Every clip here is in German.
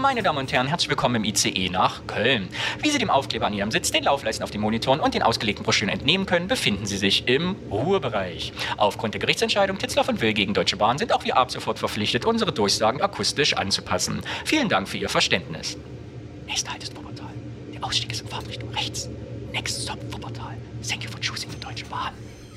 Meine Damen und Herren, herzlich willkommen im ICE nach Köln. Wie Sie dem Aufkleber an Ihrem Sitz, den Laufleisten auf den Monitoren und den ausgelegten Broschüren entnehmen können, befinden Sie sich im Ruhebereich. Aufgrund der Gerichtsentscheidung Titzloff und Will gegen Deutsche Bahn sind auch wir ab sofort verpflichtet, unsere Durchsagen akustisch anzupassen. Vielen Dank für Ihr Verständnis. Nächster Halt ist Wuppertal. Der Ausstieg ist in Fahrtrichtung rechts. Next stop Wuppertal. Thank you for choosing the Deutsche Bahn.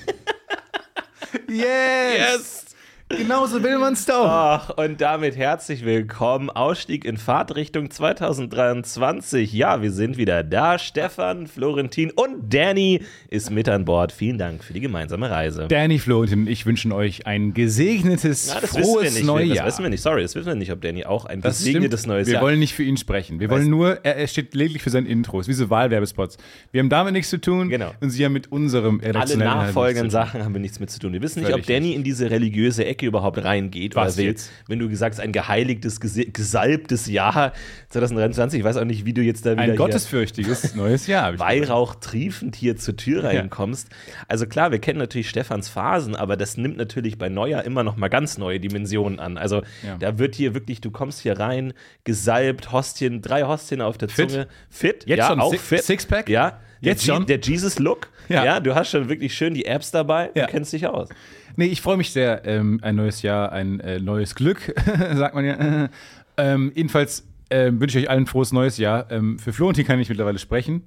Yes! Yes! Genauso will man's doch. Ach, und damit herzlich willkommen. Ausstieg in Fahrtrichtung 2023. Ja, wir sind wieder da. Stefan, Florentin und Danny ist mit an Bord. Vielen Dank für die gemeinsame Reise. Danny, Florentin und ich wünschen euch ein gesegnetes, Na, das wissen wir frohes nicht. Neues Das wissen wir nicht. Sorry, das wissen wir nicht, ob Danny auch ein Das gesegnetes stimmt. neues wir Jahr wollen nicht für ihn sprechen. Wir wollen nur, er, er steht lediglich für sein Intro. Es ist wie so Wahlwerbespots. Wir haben damit nichts zu tun Genau. und sie haben mit unserem Alle nachfolgenden. Sachen haben wir nichts mit zu tun. Wir wissen nicht, Völlig ob Danny in diese religiöse Ecke überhaupt reingeht Was oder jetzt? Wenn du gesagt hast, ein geheiligtes, gesalbtes Jahr 2023. Ich weiß auch nicht, wie du jetzt da wieder Ein gottesfürchtiges neues Jahr. Weihrauch triefend hier zur Tür reinkommst. Also klar, wir kennen natürlich Stefans Phasen, aber das nimmt natürlich bei Neujahr immer noch mal ganz neue Dimensionen an. Also Ja. da wird hier wirklich, du kommst hier rein, gesalbt, Hostien, drei Hostien auf der Fit? Zunge. Fit, Jetzt ja, schon auch fit. Sixpack? Ja, Jetzt der, schon? der Jesus-Look. Ja. Ja. du hast schon wirklich schön die Apps dabei, Ja. du kennst dich aus. Nee, ich freue mich sehr. Ähm, ein neues Jahr, ein äh, neues Glück, sagt man ja. Ähm, jedenfalls ähm, wünsche ich euch allen ein frohes neues Jahr. Ähm, für Florentin kann ich mittlerweile sprechen.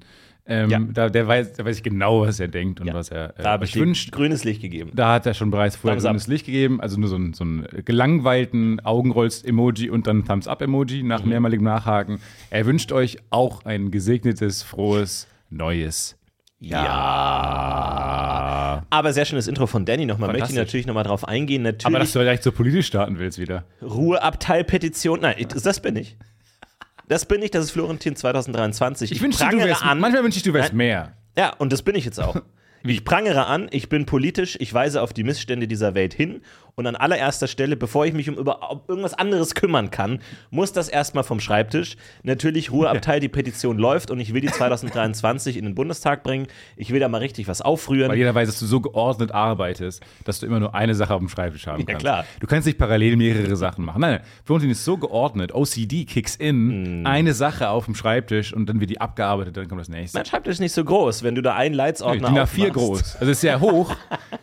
Ähm, Ja. da, der weiß, da weiß ich genau, was er denkt und Ja. was er äh, Da ich wünscht. grünes Licht gegeben. Da hat er schon bereits vorher Thumbs up. grünes Licht gegeben, also nur so ein, so gelangweilten Augenrolls-Emoji und dann Thumbs-up-Emoji nach Mhm. mehrmaligem Nachhaken. Er wünscht euch auch ein gesegnetes, frohes, neues Jahr. Aber sehr schönes Intro von Danny nochmal. Möchte ich natürlich nochmal drauf eingehen. Aber Natürlich dass du vielleicht so politisch starten willst wieder. Ruheabteilpetition. Nein, das bin ich. Das bin ich, das ist Florentin 2023. Ich wünschte, du wärst, an. manchmal wünsche ich, du wärst Nein. mehr. Ja, und das bin ich jetzt auch. Ich prangere an, ich bin politisch, ich weise auf die Missstände dieser Welt hin und an allererster Stelle, bevor ich mich um über um irgendwas anderes kümmern kann, muss das erstmal vom Schreibtisch. Natürlich, Ruheabteil, die Petition läuft und ich will die 2023 in den Bundestag bringen. Ich will da mal richtig was aufrühren. Weil jeder weiß, dass du so geordnet arbeitest, dass du immer nur eine Sache auf dem Schreibtisch haben kannst. klar. Du kannst nicht parallel mehrere Sachen machen. Nein, nein. Florentin ist so geordnet. OCD kicks in, Mm. eine Sache auf dem Schreibtisch und dann wird die abgearbeitet, dann kommt das nächste. mein Schreibtisch ist nicht so groß, wenn du da einen Leitsordner DIN A4 aufmachst. groß. Also es ist sehr hoch.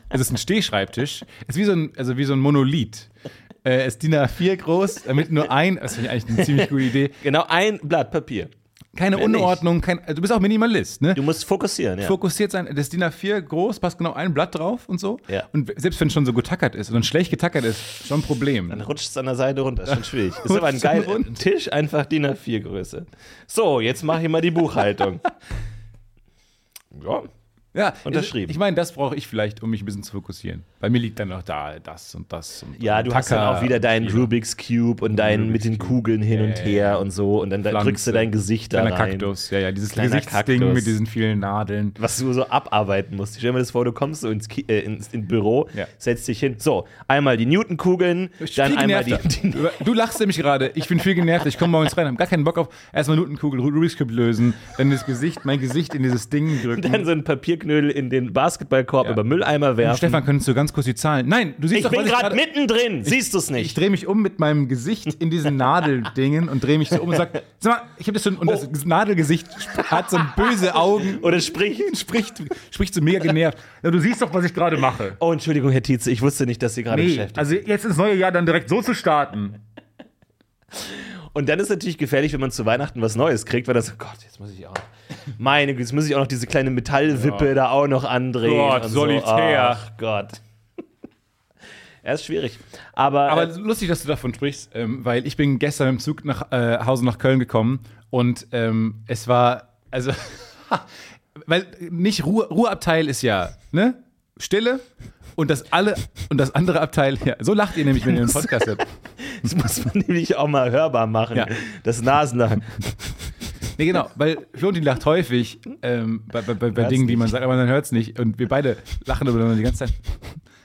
es ist ein Stehschreibtisch. Es ist wie so ein, also wie so ein Monolith. Äh, es ist DIN A4 groß, damit nur ein, das finde ich eigentlich eine ziemlich gute Idee. Genau, ein Blatt Papier. Keine Mehr. Unordnung, kein, also du bist auch Minimalist, ne? Du musst fokussieren, ja. fokussiert sein. Das DIN A4 groß, passt genau ein Blatt drauf und so. Ja. Und selbst wenn es schon so getackert ist und schlecht getackert ist, schon ein Problem. Dann rutscht es an der Seite runter, ist schon schwierig. Ist aber ein geiler. Tisch, einfach DIN A4 Größe. So, jetzt mache ich mal die Buchhaltung. ja, ja, unterschrieben. Ich meine, das brauche ich vielleicht, um mich ein bisschen zu fokussieren. Bei mir liegt dann noch da das und das. Und ja, du hast dann auch wieder deinen Rubik's Cube und deinen Rubik's mit den. Kugeln hin und Ja, her ja, und so und dann da Pflanze. drückst du dein Gesicht da rein. Kaktus, ja, ja, dieses Kleiner Gesichtsding Kaktus. mit diesen vielen Nadeln. Was du so abarbeiten musst. Stell dir mal das vor, du kommst so ins, Ki äh, ins, ins Büro, Ja. setzt dich hin. So, einmal die Newton-Kugeln, dann einmal die, die Du- lachst nämlich gerade. Ich bin viel genervt. Ich komme morgens rein, habe gar keinen Bock auf erstmal Nutenkugel, Rubik's Cube lösen, dann das Gesicht, mein Gesicht in dieses Ding drücken. dann so einen Papierknödel in den Basketballkorb Ja. über Mülleimer werfen. Stefan, könntest du ganz kurz die Zahlen? Nein, du siehst ich doch, bin gerade mittendrin, siehst du es Ich nicht? drehe mich um mit meinem Gesicht in diesen Nadeldingen und drehe mich so um und sag, sag mal, ich habe das schon, und das Nadelgesicht hat so böse Augen Oder sprich. und spricht, spricht so mega genervt. Ja, du siehst doch, was ich gerade mache. Oh, Entschuldigung, Herr Tietze, ich wusste nicht, dass Sie gerade Nee, beschäftigt also jetzt ins neue Jahr dann direkt so zu starten. Und dann ist natürlich gefährlich, wenn man zu Weihnachten was Neues kriegt, weil das, oh Gott, jetzt muss ich auch. Meine Güte, jetzt muss ich auch noch diese kleine Metallwippe Ja. da auch noch andrehen. Gott, und solitär. So. Ach Gott. Er ist schwierig. Aber, Aber äh, lustig, dass du davon sprichst, ähm, weil ich bin gestern im Zug nach äh, Hause nach Köln gekommen und ähm, es war, also, weil nicht Ruhe, Ruheabteil ist ja, ne? Stille und das alle und das andere Abteil, ja, so lacht ihr nämlich, wenn ihr einen Podcast habt. das muss man nämlich auch mal hörbar machen. Ja. Das Nasenlachen. Nee, genau, weil Florentin lacht häufig ähm, bei, bei, bei, bei Dingen, die man nicht. sagt, aber man hört es nicht. Und wir beide lachen über die ganze Zeit.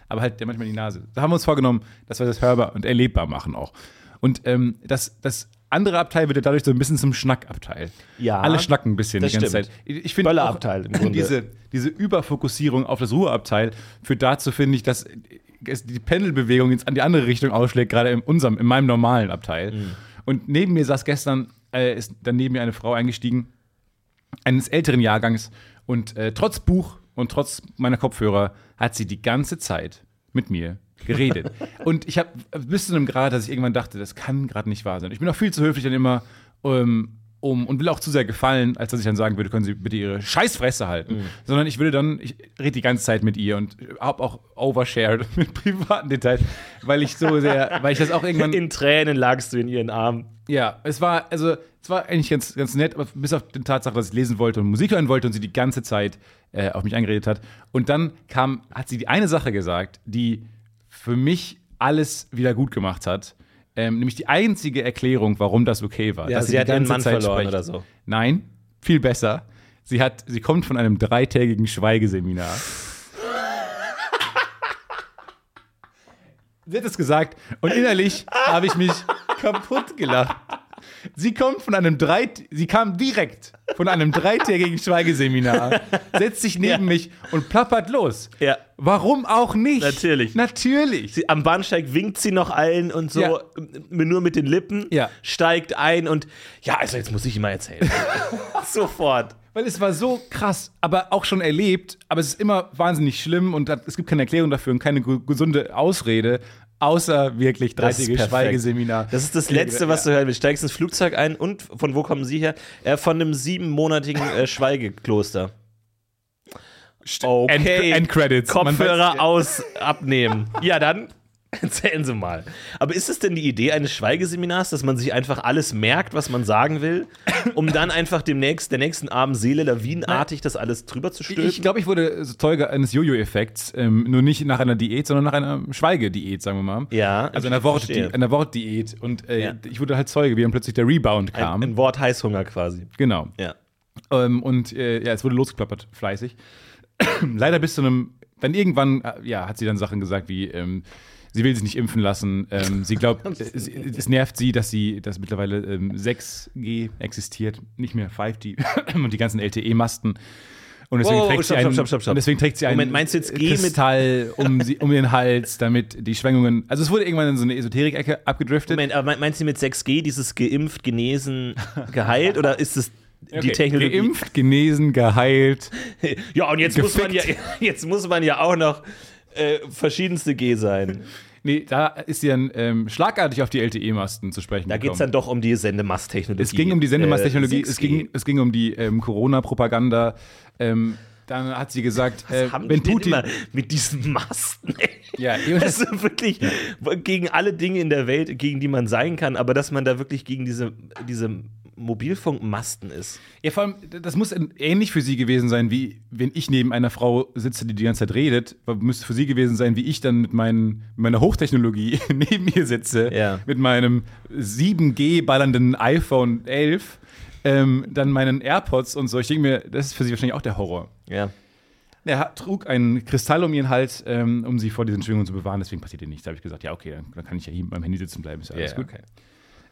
Aber halt ja manchmal die Nase. Da haben wir uns vorgenommen, dass wir das hörbar und erlebbar machen auch. Und ähm, das, das andere Abteil wird ja dadurch so ein bisschen zum Schnackabteil. Ja, Alle schnacken ein bisschen die ganze stimmt. Zeit. Ich finde Böllerabteil im auch, Grunde. diese, diese Überfokussierung auf das Ruheabteil führt dazu, finde ich, dass die Pendelbewegung jetzt an die andere Richtung ausschlägt, gerade in unserem, in meinem normalen Abteil. Mhm. Und neben mir saß gestern, äh, ist dann neben mir eine Frau eingestiegen, eines älteren Jahrgangs. Und äh, trotz Buch und trotz meiner Kopfhörer hat sie die ganze Zeit mit mir geredet. und ich habe bis zu einem Grad, dass ich irgendwann dachte, das kann gerade nicht wahr sein. Ich bin auch viel zu höflich dann immer, ähm, um und will auch zu sehr gefallen, als dass ich dann sagen würde, können Sie bitte Ihre Scheißfresse halten. Mhm. Sondern ich würde dann, ich rede die ganze Zeit mit ihr und habe auch overshared mit privaten Details, weil ich so sehr, weil ich das auch irgendwann In Tränen lagst du in ihren Armen. ja, es war, also, es war eigentlich ganz, ganz nett, aber bis auf die Tatsache, dass ich lesen wollte und Musik hören wollte und sie die ganze Zeit äh, auf mich eingeredet hat. Und dann kam, hat sie die eine Sache gesagt, die für mich alles wieder gut gemacht hat. Ähm, nämlich die einzige Erklärung, warum das okay war. Ja, dass sie die hat ihren Mann Zeit verloren spricht. oder so. Nein, viel besser. Sie, hat, sie kommt von einem dreitägigen Schweigeseminar. Sie hat es gesagt und innerlich habe ich mich kaputt gelacht. Sie kommt von einem drei, sie kam direkt von einem dreitägigen Schweigeseminar, setzt sich neben Ja. mich und plappert los. Ja. Warum auch nicht? Natürlich. Natürlich. Sie, am Bahnsteig winkt sie noch allen und so, Ja. nur mit den Lippen, Ja. steigt ein und ja, also jetzt muss ich ihm mal erzählen. Sofort. Weil es war so krass, aber auch schon erlebt, aber es ist immer wahnsinnig schlimm und es gibt keine Erklärung dafür und keine gesunde Ausrede, außer wirklich Das ist dreitägige perfekt. Schweigeseminar. Das ist das Letzte, was du hören willst. Steigst ins Flugzeug ein und von wo kommen Sie her? Äh, von einem siebenmonatigen äh, Schweigekloster. Okay. End, End Credits. Kopfhörer aus, abnehmen. Ja, dann erzählen Sie mal. Aber ist es denn die Idee eines Schweigeseminars, dass man sich einfach alles merkt, was man sagen will, um dann einfach demnächst, der nächsten Abend Seele lawinenartig das alles drüber zu stülpen? Ich glaube, ich wurde so Zeuge eines Jojo-Effekts, ähm, nur nicht nach einer Diät, sondern nach einer Schweigediät, sagen wir mal. Ja, Also einer, Wort, einer Wortdiät. Und äh, Ja. ich wurde halt Zeuge, wie dann plötzlich der Rebound kam. ein, ein Wort Heißhunger quasi. genau. Ja. Ähm, und äh, ja, es wurde losgeplappert, fleißig. Leider bis zu einem, dann irgendwann, äh, ja, hat sie dann Sachen gesagt wie, ähm, sie will sich nicht impfen lassen. Ähm, sie glaubt, es, es nervt sie, dass sie, dass mittlerweile ähm, 6G existiert, nicht mehr 5G und die ganzen LTE-Masten. Und deswegen, Wow, trägt stopp, sie einen, stopp, stopp, stopp. und deswegen trägt sie einen Moment, meinst du jetzt G mit- Kristall um, sie, um den Hals, damit die Schwingungen. Also es wurde irgendwann in so eine Esoterik-Ecke abgedriftet. Moment, aber meinst du mit 6G dieses geimpft, genesen, geheilt oder ist es die Okay, Technologie? Geimpft, genesen, geheilt. Ja, und jetzt muss, man ja, Gefickt. jetzt muss man ja auch noch äh, verschiedenste G sein. Nee, da ist sie dann ähm, schlagartig auf die LTE-Masten zu sprechen Da geht es dann doch um die Sendemasttechnologie. Es ging um die Sendemasttechnologie, Äh, es, 6G. ging, es ging um die ähm, Corona-Propaganda. Ähm, dann hat sie gesagt, äh, wenn Putin. mit diesen Masten? ey? Ja, Also wirklich gegen alle Dinge in der Welt, gegen die man sein kann, aber dass man da wirklich gegen diese, diese Mobilfunkmasten ist. Ja, vor allem, das muss ähnlich für sie gewesen sein, wie wenn ich neben einer Frau sitze, die die ganze Zeit redet. Müsste für sie gewesen sein, wie ich dann mit, meinen, meiner Hochtechnologie neben ihr sitze, Ja. mit meinem 7G ballernden iPhone 11, ähm, dann meinen AirPods und so. Ich denke mir, das ist für sie wahrscheinlich auch der Horror. Ja. Er trug einen Kristall um ihren Hals, ähm, um sie vor diesen Schwingungen zu bewahren. Deswegen passiert ihr nichts. Da habe ich gesagt, ja, okay, dann, kann ich ja hier mit meinem Handy sitzen bleiben. Ist ja alles Ja, gut. okay.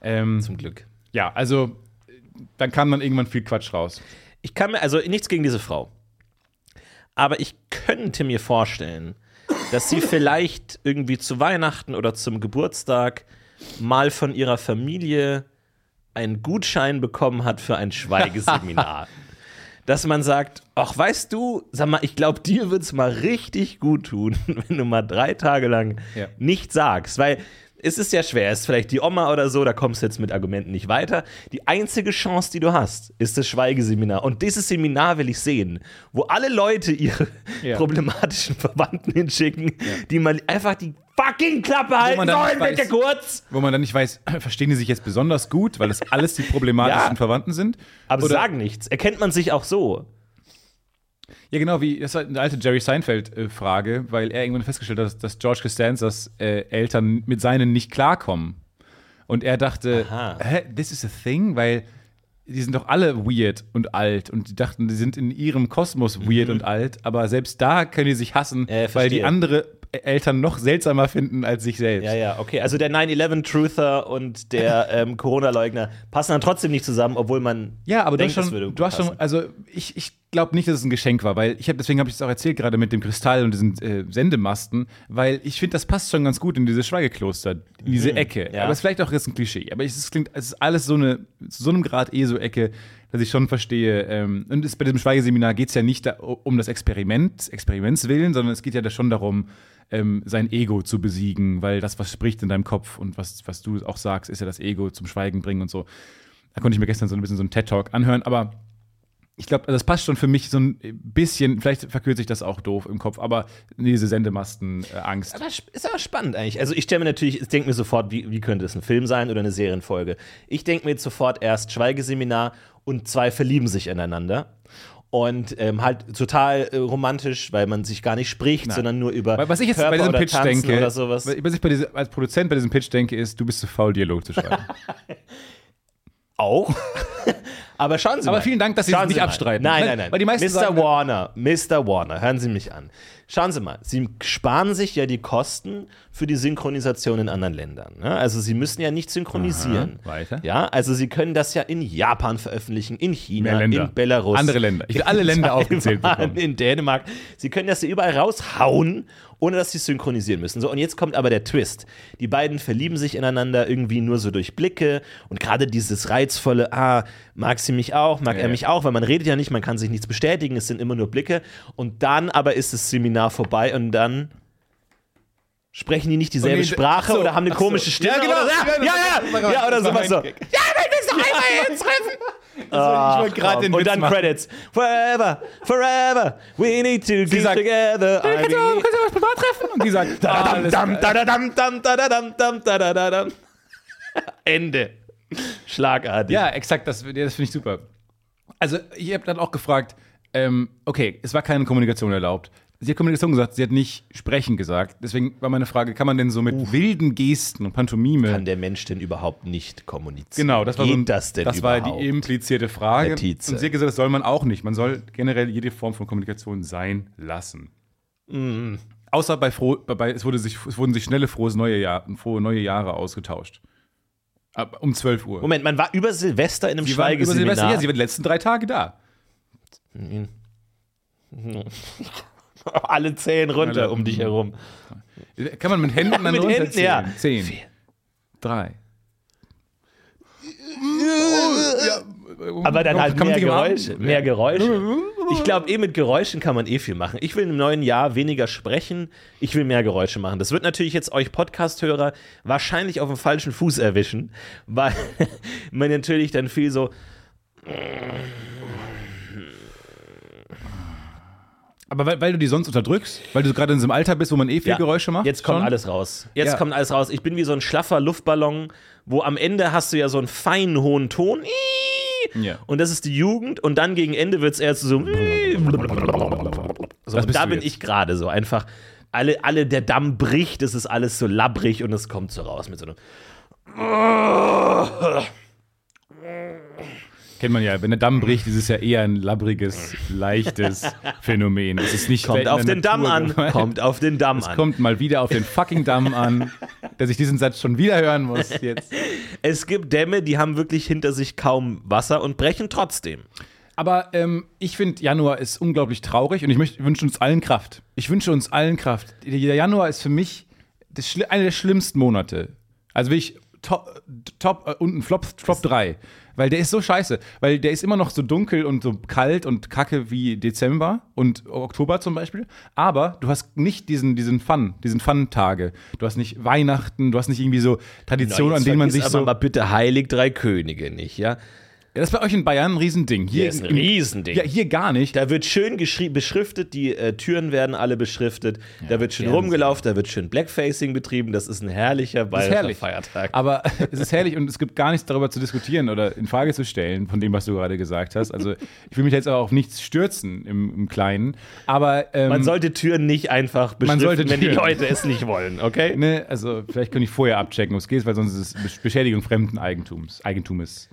Ähm, Zum Glück. ja, also dann kam dann irgendwann viel Quatsch raus. Ich kann mir, also nichts gegen diese Frau. Aber ich könnte mir vorstellen, dass sie vielleicht irgendwie zu Weihnachten oder zum Geburtstag mal von ihrer Familie einen Gutschein bekommen hat für ein Schweigeseminar. Dass man sagt, ach, weißt du, sag mal, ich glaube, dir wird es mal richtig gut tun, wenn du mal drei Tage lang Ja. nichts sagst. Weil es ist ja schwer, es ist vielleicht die Oma oder so, da kommst du jetzt mit Argumenten nicht weiter. Die einzige Chance, die du hast, ist das Schweigeseminar. Und dieses Seminar will ich sehen, wo alle Leute ihre Ja. problematischen Verwandten hinschicken, die mal einfach die fucking Klappe halten sollen, bitte weiß- kurz. Wo man dann nicht weiß, verstehen die sich jetzt besonders gut, weil das alles die problematischen Ja. Verwandten sind? Aber Oder- sagen nichts. Erkennt man sich auch so? Ja, genau, wie das war eine alte Jerry Seinfeld-Frage, weil er irgendwann festgestellt hat, dass, dass George Costanzas äh, Eltern mit seinen nicht klarkommen. Und er dachte, Aha. hä, this is a thing? Weil die sind doch alle weird und alt und die dachten, die sind in ihrem Kosmos weird und alt, aber selbst da können die sich hassen, ja, weil die andere Eltern noch seltsamer finden als sich selbst. Ja, ja, okay. Also der 9-11-Truther und der ähm, Corona-Leugner passen dann trotzdem nicht zusammen, obwohl man Ja, aber denkt, du hast schon, du hast schon, also ich, ich glaube nicht, dass es ein Geschenk war, weil ich habe, deswegen habe ich es auch erzählt, gerade mit dem Kristall und diesen äh, Sendemasten, weil ich finde, das passt schon ganz gut in dieses Schweigekloster, in diese Ecke. Mhm. ja. Aber es ist vielleicht auch jetzt ein Klischee. Aber es, ist, klingt, es ist alles so eine, zu so einem Grad eh so Ecke, dass ich schon verstehe. Ähm, und es, bei diesem Schweigeseminar geht es ja nicht da, um das Experiment, Experiments willen, sondern es geht ja da schon darum, ähm, sein Ego zu besiegen, weil das, was spricht in deinem Kopf und was, was du auch sagst, ist ja das Ego zum Schweigen bringen und so. Da konnte ich mir gestern so ein bisschen so einen TED-Talk anhören, aber ich glaube, das passt schon für mich so ein bisschen, vielleicht verkürze ich das auch doof im Kopf, aber diese Sendemasten-Angst. Aber sp- ist aber spannend eigentlich. Also ich stelle mir natürlich, ich denke mir sofort, wie, wie könnte es ein Film sein oder eine Serienfolge. Ich denke mir jetzt sofort erst Schweigeseminar und zwei verlieben sich ineinander. Und ähm, halt total äh, romantisch, weil man sich gar nicht spricht, sondern nur über Was ich jetzt Körper bei diesem Pitch denke, oder sowas. was ich bei diese, als Produzent bei diesem Pitch denke, ist, du bist zu faul, Dialog zu schreiben. Auch. Aber schauen Sie mal. Aber vielen Dank, dass Sie es nicht mal. abstreiten. Nein, Nein, nein, weil die meisten Mr. sagen- Warner, Mr. Warner, hören Sie mich an. Schauen Sie mal, Sie sparen sich ja die Kosten für die Synchronisation in anderen Ländern. Ne? Also Sie müssen ja nicht synchronisieren. Aha, weiter. Ja, also Sie können das ja in Japan veröffentlichen, in China, in Belarus. Andere Länder. Ich will alle Länder aufgezählt bekommen. In Dänemark. Sie können das ja überall raushauen, ohne dass Sie synchronisieren müssen. So, und jetzt kommt aber der Twist. Die beiden verlieben sich ineinander irgendwie nur so durch Blicke und gerade dieses reizvolle, ah, mag sie mich auch, mag Ja, er mich auch, weil man redet ja nicht, man kann sich nichts bestätigen, es sind immer nur Blicke. Und dann aber ist das Seminar vorbei und dann sprechen die nicht dieselbe Sprache ach so, oder haben eine ach so. komische Stimme Ja, genau. oder so. Ja, ja, ja, ja, oder sowas so. Ja, wenn wir es noch einmal jetzt treffen. ich wollte gerade den Und Witz dann machen. Credits. Forever, forever, we need to sagt, together. I Kannst du, kannst du privat treffen? Und die sagt, dadadam, dadadam, dadadam. Ende. Schlagartig. Ja, exakt, das, das finde ich super. Also, ich habe dann auch gefragt, ähm, okay, es war keine Kommunikation erlaubt. Sie hat Kommunikation gesagt, sie hat nicht sprechen gesagt. Deswegen war meine Frage, kann man denn so mit wilden Gesten und Pantomime Kann der Mensch denn überhaupt nicht kommunizieren? Genau, das war, Geht so ein, das denn das war überhaupt? die implizierte Frage. Herr Tietze. Und sie hat gesagt, das soll man auch nicht. Man soll generell jede Form von Kommunikation sein lassen. Mhm. Außer bei, froh, bei es, wurde sich, es wurden sich schnelle frohes neue, Jahr, frohe neue Jahre ausgetauscht. Ab, um 12 Uhr. Moment, man war über Silvester in einem sie war über Silvester, Schweigeseminar. ja, sie war die letzten drei Tage da. Alle zählen runter Alle- um dich herum. Kann man mit Händen dann Mit Händen, ja. Zehn, Vier. drei. Aber dann halt mehr Geräusche. Mehr Geräusche. Ich glaube, eh mit Geräuschen kann man eh viel machen. Ich will im neuen Jahr weniger sprechen, ich will mehr Geräusche machen. Das wird natürlich jetzt euch Podcast-Hörer wahrscheinlich auf dem falschen Fuß erwischen, weil man natürlich dann viel so. Aber weil, weil du die sonst unterdrückst, weil du gerade in so einem Alter bist, wo man eh viel Ja, Geräusche macht. Jetzt kommt schon? alles raus. Jetzt Ja. kommt alles raus. Ich bin wie so ein schlaffer Luftballon, wo am Ende hast du ja so einen feinen hohen Ton. Ja. Und das ist die Jugend. Und dann gegen Ende wird es zu so. so und da bin jetzt. ich gerade so. Einfach, alle, alle, der Damm bricht, es ist alles so labbrig und es kommt so raus mit so einem. Kennt man ja, wenn der Damm bricht, ist es ja eher ein labbriges, leichtes Phänomen. Es ist nicht Kommt auf den Damm an. gemeint. Kommt auf den Damm Es an. kommt mal wieder auf den fucking Damm an, dass ich diesen Satz schon wieder hören muss jetzt. Es gibt Dämme, die haben wirklich hinter sich kaum Wasser und brechen trotzdem. Aber ähm, ich finde, Januar ist unglaublich traurig und ich möchte, wünsche uns allen Kraft. Ich wünsche uns allen Kraft. Der Januar ist für mich einer der schlimmsten Monate. Also will ich top, top äh, unten Flop, Flop 3. Weil der ist so scheiße. Weil der ist immer noch so dunkel und so kalt und kacke wie Dezember und Oktober zum Beispiel. Aber du hast nicht diesen, diesen Fun, diesen Fun-Tage. Du hast nicht Weihnachten, du hast nicht irgendwie so Traditionen, an denen man sich aber so. mal bitte Heilig Drei Könige nicht, ja? Ja, das ist bei euch in Bayern ein Riesending. Hier Das ist ein Riesending. Ja, hier gar nicht. Da wird schön beschriftet, die äh, Türen werden alle beschriftet, da wird schön rumgelaufen, da wird schön Blackfacing betrieben, das ist ein herrlicher ist bayerischer herrlich. Feiertag. Aber es ist herrlich und es gibt gar nichts darüber zu diskutieren oder in Frage zu stellen, von dem, was du gerade gesagt hast. Also ich will mich jetzt auch auf nichts stürzen im, im Kleinen. Aber ähm, Man sollte Türen nicht einfach beschriften, sollte wenn die Leute es nicht wollen, okay? ne, also vielleicht könnte ich vorher abchecken, wo es geht, weil sonst ist es Besch- Beschädigung fremden Eigentums. Eigentums.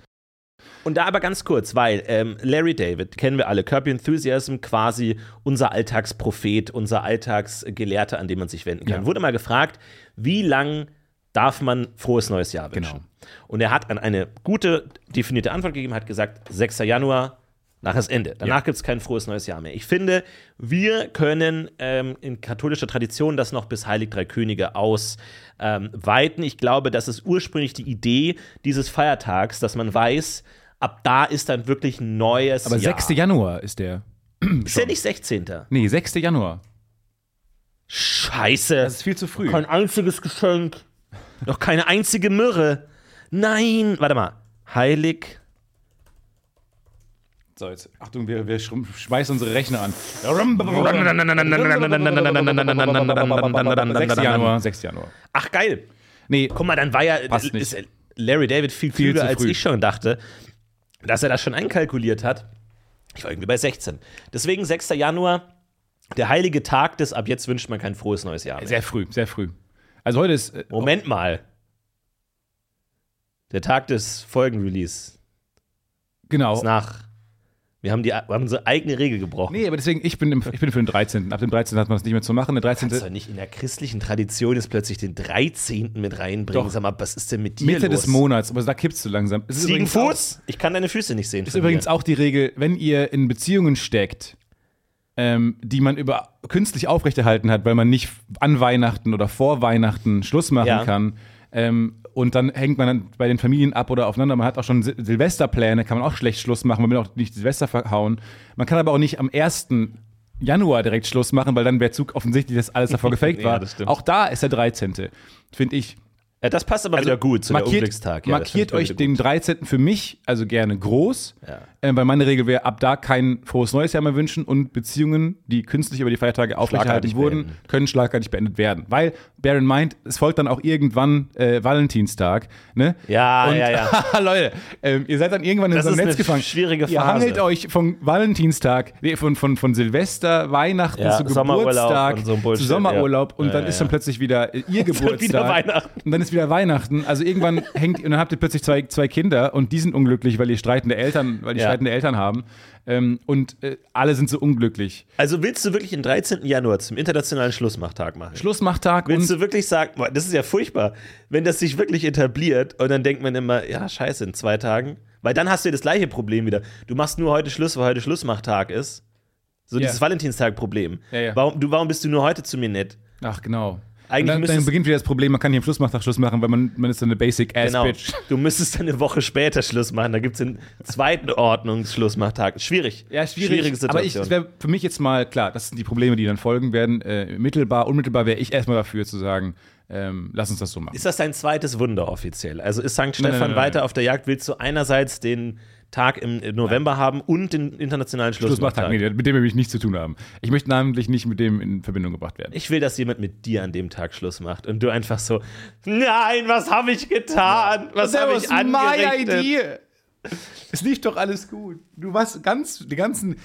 Und da aber ganz kurz, weil ähm, Larry David, kennen wir alle, Your Enthusiasm, quasi unser Alltagsprophet, unser Alltagsgelehrter, an den man sich wenden kann, Ja. wurde mal gefragt, wie lang darf man frohes neues Jahr wünschen? Genau. Und er hat an eine gute, definierte Antwort gegeben, hat gesagt, 6. Januar, Nachher ist Ende. Danach gibt es kein frohes neues Jahr mehr. Ich finde, wir können ähm, in katholischer Tradition das noch bis Heilig Drei Könige ausweiten. ich glaube, das ist ursprünglich die Idee dieses Feiertags, dass man weiß, ab da ist dann wirklich ein neues Aber Jahr. 6. Januar ist der. Ist ja nicht 16. Nee, 6. Januar. Scheiße. Das ist viel zu früh. Kein einziges Geschenk. Noch keine einzige Myrrhe. Nein. Warte mal. Heilig. So, jetzt, Achtung, wir, wir schmeißen unsere Rechner an. 6. 6. Januar, 6. Januar. Ach, geil. Nee, Guck mal, dann war ja Passt nicht. ist Larry David viel Viel zu als früh. ich schon dachte, dass er das schon einkalkuliert hat. Ich war irgendwie bei 16. Deswegen 6. Januar, der heilige Tag des Ab jetzt wünscht man kein frohes neues Jahr. Mehr. sehr früh, sehr früh. Also heute ist. äh, Moment mal. Der Tag des Folgenrelease Genau. ist nach. Wir haben, die, wir haben unsere eigene Regel gebrochen. Nee, aber deswegen, ich bin, im, ich bin für den 13. Ab dem 13. hat man es nicht mehr zu machen. Der 13. Kannst du nicht in der christlichen Tradition jetzt plötzlich den 13. mit reinbringen? Doch. Sag mal, was ist denn mit dir Mitte los? des Monats, aber da kippst du langsam. Es ist übrigens auch-? Ich kann deine Füße nicht sehen. Ist von übrigens mir. auch die Regel, wenn ihr in Beziehungen steckt, ähm, die man über künstlich aufrechterhalten hat, weil man nicht an Weihnachten oder vor Weihnachten Schluss machen Ja. kann. Ähm, und dann hängt man dann bei den Familien ab oder aufeinander. Man hat auch schon Sil Silvesterpläne, kann man auch schlecht Schluss machen, man will auch nicht Silvester verhauen. Man kann aber auch nicht am 1. Januar direkt Schluss machen, weil dann wäre zu offensichtlich, dass alles davor gefaked Ja, war. das stimmt. auch da ist der 13. Finde ich. Ja, das passt aber wieder gut zu der markiert, Unglückstag. Ja, markiert euch den gut. 13. für mich also gerne groß, Ja. äh, weil meine Regel wäre, ab da kein frohes neues Jahr mehr wünschen und Beziehungen, die künstlich über die Feiertage aufrechterhalten wurden, beenden. können schlagartig beendet werden. Weil, bear in mind, es folgt dann auch irgendwann äh, Valentinstag. Ne? Ja, und, ja, ja. Leute, ähm, ihr seid dann irgendwann in Das so einem ist Netz eine gefangen. schwierige Ihr Phase. hangelt euch von Valentinstag, nee, von, von, von Silvester, Weihnachten zu Sommerurlaub Geburtstag, so zu Sommerurlaub und dann ist dann plötzlich wieder äh, ihr Geburtstag. wieder Weihnachten. Und dann ist wieder Weihnachten. Also irgendwann hängt und dann habt ihr plötzlich zwei, zwei Kinder und die sind unglücklich, weil ihr streitende Eltern, weil die Ja. streitende Eltern haben. Ähm, und äh, alle sind so unglücklich. Also willst du wirklich den 13. Januar zum internationalen Schlussmachtag machen? Schlussmachtag Willst du wirklich sagen, boah, das ist ja furchtbar, wenn das sich wirklich etabliert und dann denkt man immer, ja, scheiße, in zwei Tagen. Weil dann hast du ja das gleiche Problem wieder. Du machst nur heute Schluss, weil heute Schlussmachtag ist. So Ja. dieses Valentinstag-Problem. Ja, ja. Warum, du, warum bist du nur heute zu mir nett? ach genau. Eigentlich dann, dann beginnt wieder das Problem, man kann nicht am Schlussmachtag Schluss machen, weil man, man ist so eine basic ass Genau. Du müsstest dann eine Woche später Schluss machen. Da gibt es den zweiten Ordnungsschlussmachtag. Schwierig. Ja, schwierig. Schwierige Aber ich, Situation. wäre für mich jetzt mal klar, das sind die Probleme, die dann folgen werden. Äh, mittelbar, unmittelbar wäre ich erstmal dafür zu sagen, ähm, lass uns das so machen. Ist das dein zweites Wunder offiziell? Also ist St. nein, Stefan nein, nein. weiter auf der Jagd? Willst du einerseits den Tag im November haben und den internationalen Schlussmachtag, Schlussmachtag? nee, mit dem will ich nichts zu tun haben. Ich möchte namentlich nicht mit dem in Verbindung gebracht werden. Ich will, dass jemand mit dir an dem Tag Schluss macht und du einfach so, nein, was habe ich getan? Was habe ich angerichtet? Es lief doch alles gut. Du warst ganz, die ganzen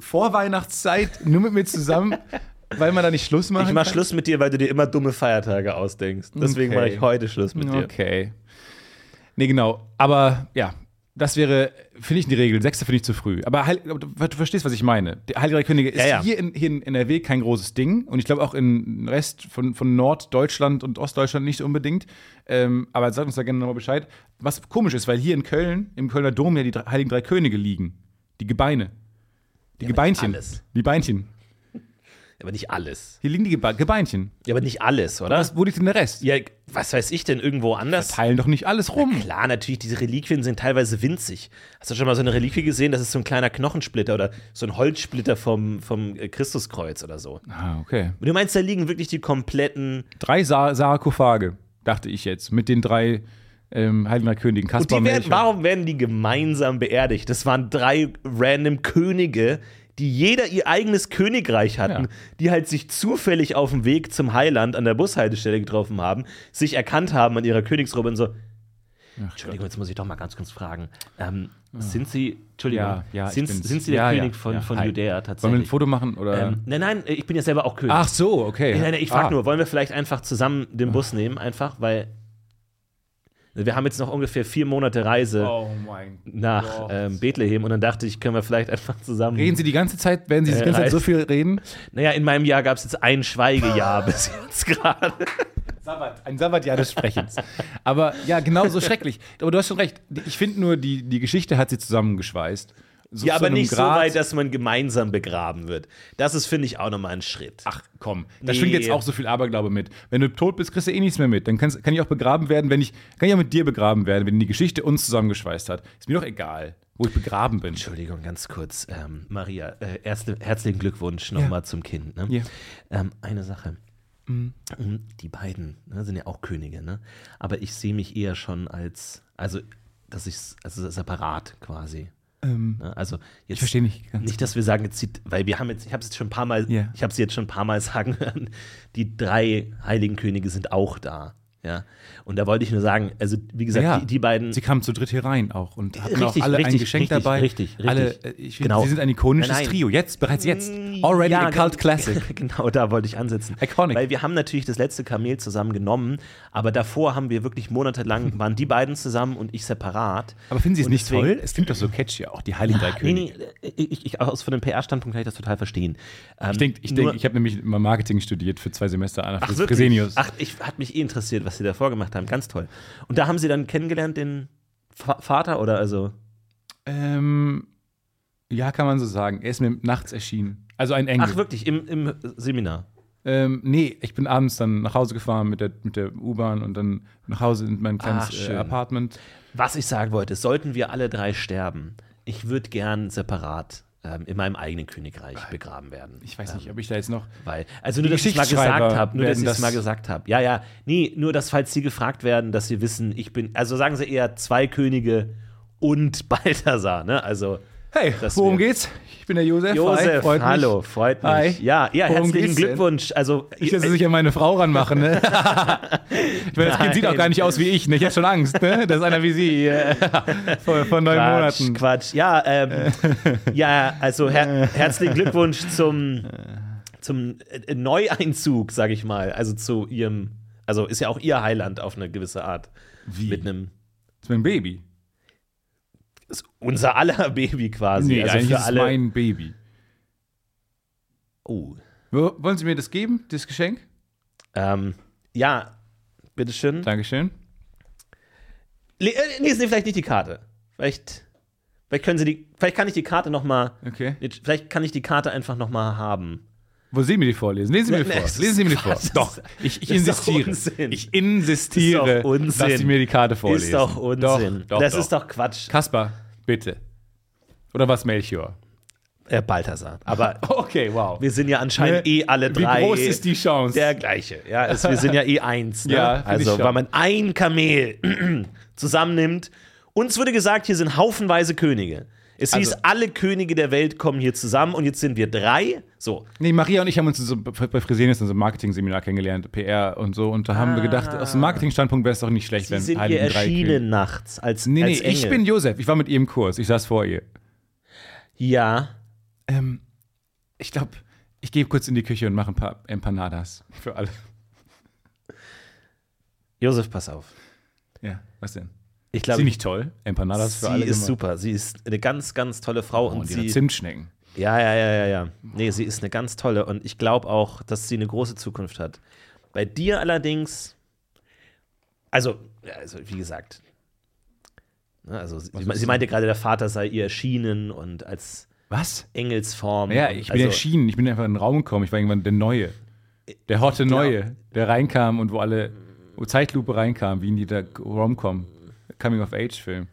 Vorweihnachtszeit nur mit mir zusammen, weil man da nicht Schluss machen Ich mach kann. Schluss mit dir, weil du dir immer dumme Feiertage ausdenkst. Deswegen Okay. mache ich heute Schluss mit dir. Okay. Nee, genau. Aber ja, das wäre, finde ich, die Regel. Sechste finde ich zu früh. Aber, Heil, du, du verstehst, was ich meine. Der Heilige Drei Könige ist Ja, ja. Hier, in, hier in NRW kein großes Ding. Und ich glaube auch im Rest von, von Norddeutschland und Ostdeutschland nicht unbedingt. Ähm, aber sag uns da gerne nochmal Bescheid. Was komisch ist, weil hier in Köln, im Kölner Dom ja die Heiligen Drei Könige liegen. Die Gebeine. Die aber Gebeinchen. alles. Die Beinchen. Aber nicht alles. Hier liegen die Gebe Gebeinchen. Ja, aber nicht alles, oder? Was, wo liegt denn der Rest? Ja, was weiß ich denn irgendwo anders? Teilen doch nicht alles rum. Klar, natürlich, diese Reliquien sind teilweise winzig. Hast du schon mal so eine Reliquie gesehen? Das ist so ein kleiner Knochensplitter oder so ein Holzsplitter vom, vom äh, Christuskreuz oder so. Ah, okay. Und du meinst, da liegen wirklich die kompletten. drei Sa Sarkophage, dachte ich jetzt, mit den drei ähm, Heiligen Drei Königen. Und Kaspar, die werden, warum werden die gemeinsam beerdigt? Das waren drei random Könige, die jeder ihr eigenes Königreich hatten, Ja. die halt sich zufällig auf dem Weg zum Heiland an der Bushaltestelle getroffen haben, sich erkannt haben an ihrer Königsrobe und so. Entschuldigung, jetzt muss ich doch mal ganz kurz fragen. Ähm, sind Sie, Entschuldigung, Ja, ja, sind, sind Sie der Ja, König von, von Hi. Judäa Wollen wir tatsächlich? ein Foto machen? Oder? ähm, nein, nein, ich bin ja selber auch König. Ach so, okay. Nein, nein, ich frage Ah. nur, wollen wir vielleicht einfach zusammen den Bus nehmen, einfach, weil wir haben jetzt noch ungefähr vier Monate Reise Oh mein nach ähm, Bethlehem und dann dachte ich, können wir vielleicht einfach zusammen. Reden Sie die ganze Zeit, werden Sie die Äh, ganze Zeit so viel reden? Naja, in meinem Jahr gab es jetzt ein Schweigejahr bis jetzt gerade. Sabbat, ein Sabbatjahr des Sprechens. Aber ja, genau so schrecklich. Aber du hast schon recht. Ich finde nur, die, die Geschichte hat sie zusammengeschweißt. So ja, aber nicht so Grad. weit, dass man gemeinsam begraben wird. Das ist, finde ich, auch nochmal ein Schritt. Ach komm, da Nee. schwingt jetzt auch so viel Aberglaube mit. Wenn du tot bist, kriegst du eh nichts mehr mit. Dann kannst, kann ich auch begraben werden, wenn ich, kann ich auch mit dir begraben werden, wenn die Geschichte uns zusammengeschweißt hat. Ist mir doch egal, wo ich begraben bin. Entschuldigung, ganz kurz. Ähm, Maria, äh, erste, herzlichen Glückwunsch nochmal zum Kind. Ne? Ja. Ähm, eine Sache. Mm, Die beiden ne, sind ja auch Könige, ne? Aber ich sehe mich eher schon als, also, dass ich also separat quasi. Ne? Also jetzt, ich verstehe nicht ganz. Nicht, dass wir sagen, jetzt sieht, weil wir haben jetzt, ich habe es jetzt schon ein paar Mal, Ja. ich habe sie jetzt schon ein paar Mal sagen hören, die drei heiligen Könige sind auch da. Ja. Und da wollte ich nur sagen, also wie gesagt, Ja, die, die beiden. Sie kamen zu dritt hier rein auch und hatten auch Richtig, alle ein richtig, Geschenk richtig, dabei. richtig, richtig. Alle, äh, ich Genau. sie sind ein ikonisches Nein, nein. Trio. Jetzt, bereits jetzt. Already Ja, a cult classic. Genau, da wollte ich ansetzen. Iconic. Weil wir haben natürlich das letzte Kamel zusammen genommen, aber davor haben wir wirklich monatelang, waren die beiden zusammen und ich separat. Aber finden Sie es Und nicht deswegen- toll? Es klingt doch so catchy, auch die Heiligen Drei Nee, Könige. nee, ich, ich, aus von dem PR-Standpunkt kann ich das total verstehen. Ähm, Ich denke, ich, denk, ich habe nämlich mal Marketing studiert für zwei Semester an Ach? Fresenius. Ach, ich hat mich eh interessiert, was sie da vorgemacht haben. Ganz toll. Und da haben sie dann kennengelernt, den Va Vater oder also. Ähm, ja, kann man so sagen. Er ist mir nachts erschienen. Also ein Engel. Ach, wirklich, im, im Seminar. Ähm, nee, ich bin abends dann nach Hause gefahren mit der, mit der U-Bahn und dann nach Hause in mein kleines Ach, äh. Apartment. Was ich sagen wollte, sollten wir alle drei sterben, ich würde gern separat ähm, in meinem eigenen Königreich begraben werden. Ich weiß nicht, ob ich da jetzt noch. Weil, also nur, dass ich mal gesagt habe, nur, dass ich es das- mal gesagt habe. Ja, ja, nee, nur, dass falls sie gefragt werden, dass sie wissen, ich bin, also sagen sie eher zwei Könige und Balthasar, ne? Also, Hey, dass worum geht's? Ich bin der Josef. Hi, Josef, freut mich. hallo, freut mich. Hi. Ja, ja, Worum herzlichen geht's denn? Glückwunsch. Also, Ich lasse sich an meine Frau ranmachen, ne? ich meine, das Kind sieht auch gar nicht aus wie ich, ne? Ich habe schon Angst, ne? Das ist einer wie Sie. äh, Vor, vor neun Quatsch, Monaten. Quatsch. Ja, ähm, ja, also her herzlichen Glückwunsch zum, zum äh, Neueinzug, sage ich mal. Also zu ihrem, also ist ja auch ihr Heiland auf eine gewisse Art. Wie? Mit einem, ist mein Baby. Ist unser aller Baby quasi. Nee, also eigentlich für ist alle. mein Baby. oh. Wo- Wollen Sie mir das geben, das Geschenk? Ähm, ja, bitteschön. Dankeschön. Le äh, lesen Sie vielleicht nicht die Karte. Vielleicht, vielleicht können Sie die, vielleicht kann ich die Karte noch mal, Okay. vielleicht kann ich die Karte einfach noch mal haben. Wo Sie mir die vorlesen? Lesen Sie mir die Nee, vor. Lesen Sie mir die vor. Doch, ich, ich insistiere. Ich insistiere, dass Sie mir die Karte vorlesen. Ist doch Unsinn. Doch, doch, das doch. ist doch Quatsch. Kaspar, bitte. Oder was Melchior? Äh, Balthasar. Aber Okay, wow. wir sind ja anscheinend Ne? eh alle drei. Wie groß ist die Chance? der gleiche. Ja, es, wir sind ja eh eins. Ne? Ja, also, weil man ein Kamel zusammennimmt. Uns wurde gesagt, hier sind haufenweise Könige. Es hieß, Also- alle Könige der Welt kommen hier zusammen und jetzt sind wir drei. So. Nee, Maria und ich haben uns so bei Fresenius in so einem Marketing-Seminar kennengelernt, PR und so. Und da haben wir gedacht, aus dem Marketing-Standpunkt wäre es doch nicht schlecht, Sie wenn sind hier Heiligen Drei erschienen Könige- nachts als, Nee, nee, als ich bin Josef. Ich war mit ihr im Kurs. Ich saß vor ihr. Ja. Ähm, ich glaube, ich gehe kurz in die Küche und mache ein paar Empanadas für alle. Josef, pass auf. Ja, was denn? Ich Ist glaube, sie nicht toll? Empanadas für sie alle ist gemacht? super. Sie ist eine ganz, ganz tolle Frau. Oh, und und sie, Zimtschnecken. Ja, ja, ja, ja, ja. Nee, sie ist eine ganz tolle und ich glaube auch, dass sie eine große Zukunft hat. Bei dir allerdings, also, also wie gesagt, ne, also sie, ist sie meinte gerade, der Vater sei ihr erschienen und als Was? Engelsform. Ja, ich bin also, erschienen. Ich bin einfach in den Raum gekommen. Ich war irgendwann der Neue. Der hotte Neue, der reinkam und wo alle, wo Zeitlupe reinkam, wie in jeder Rom-Com. Coming-of-Age-Film.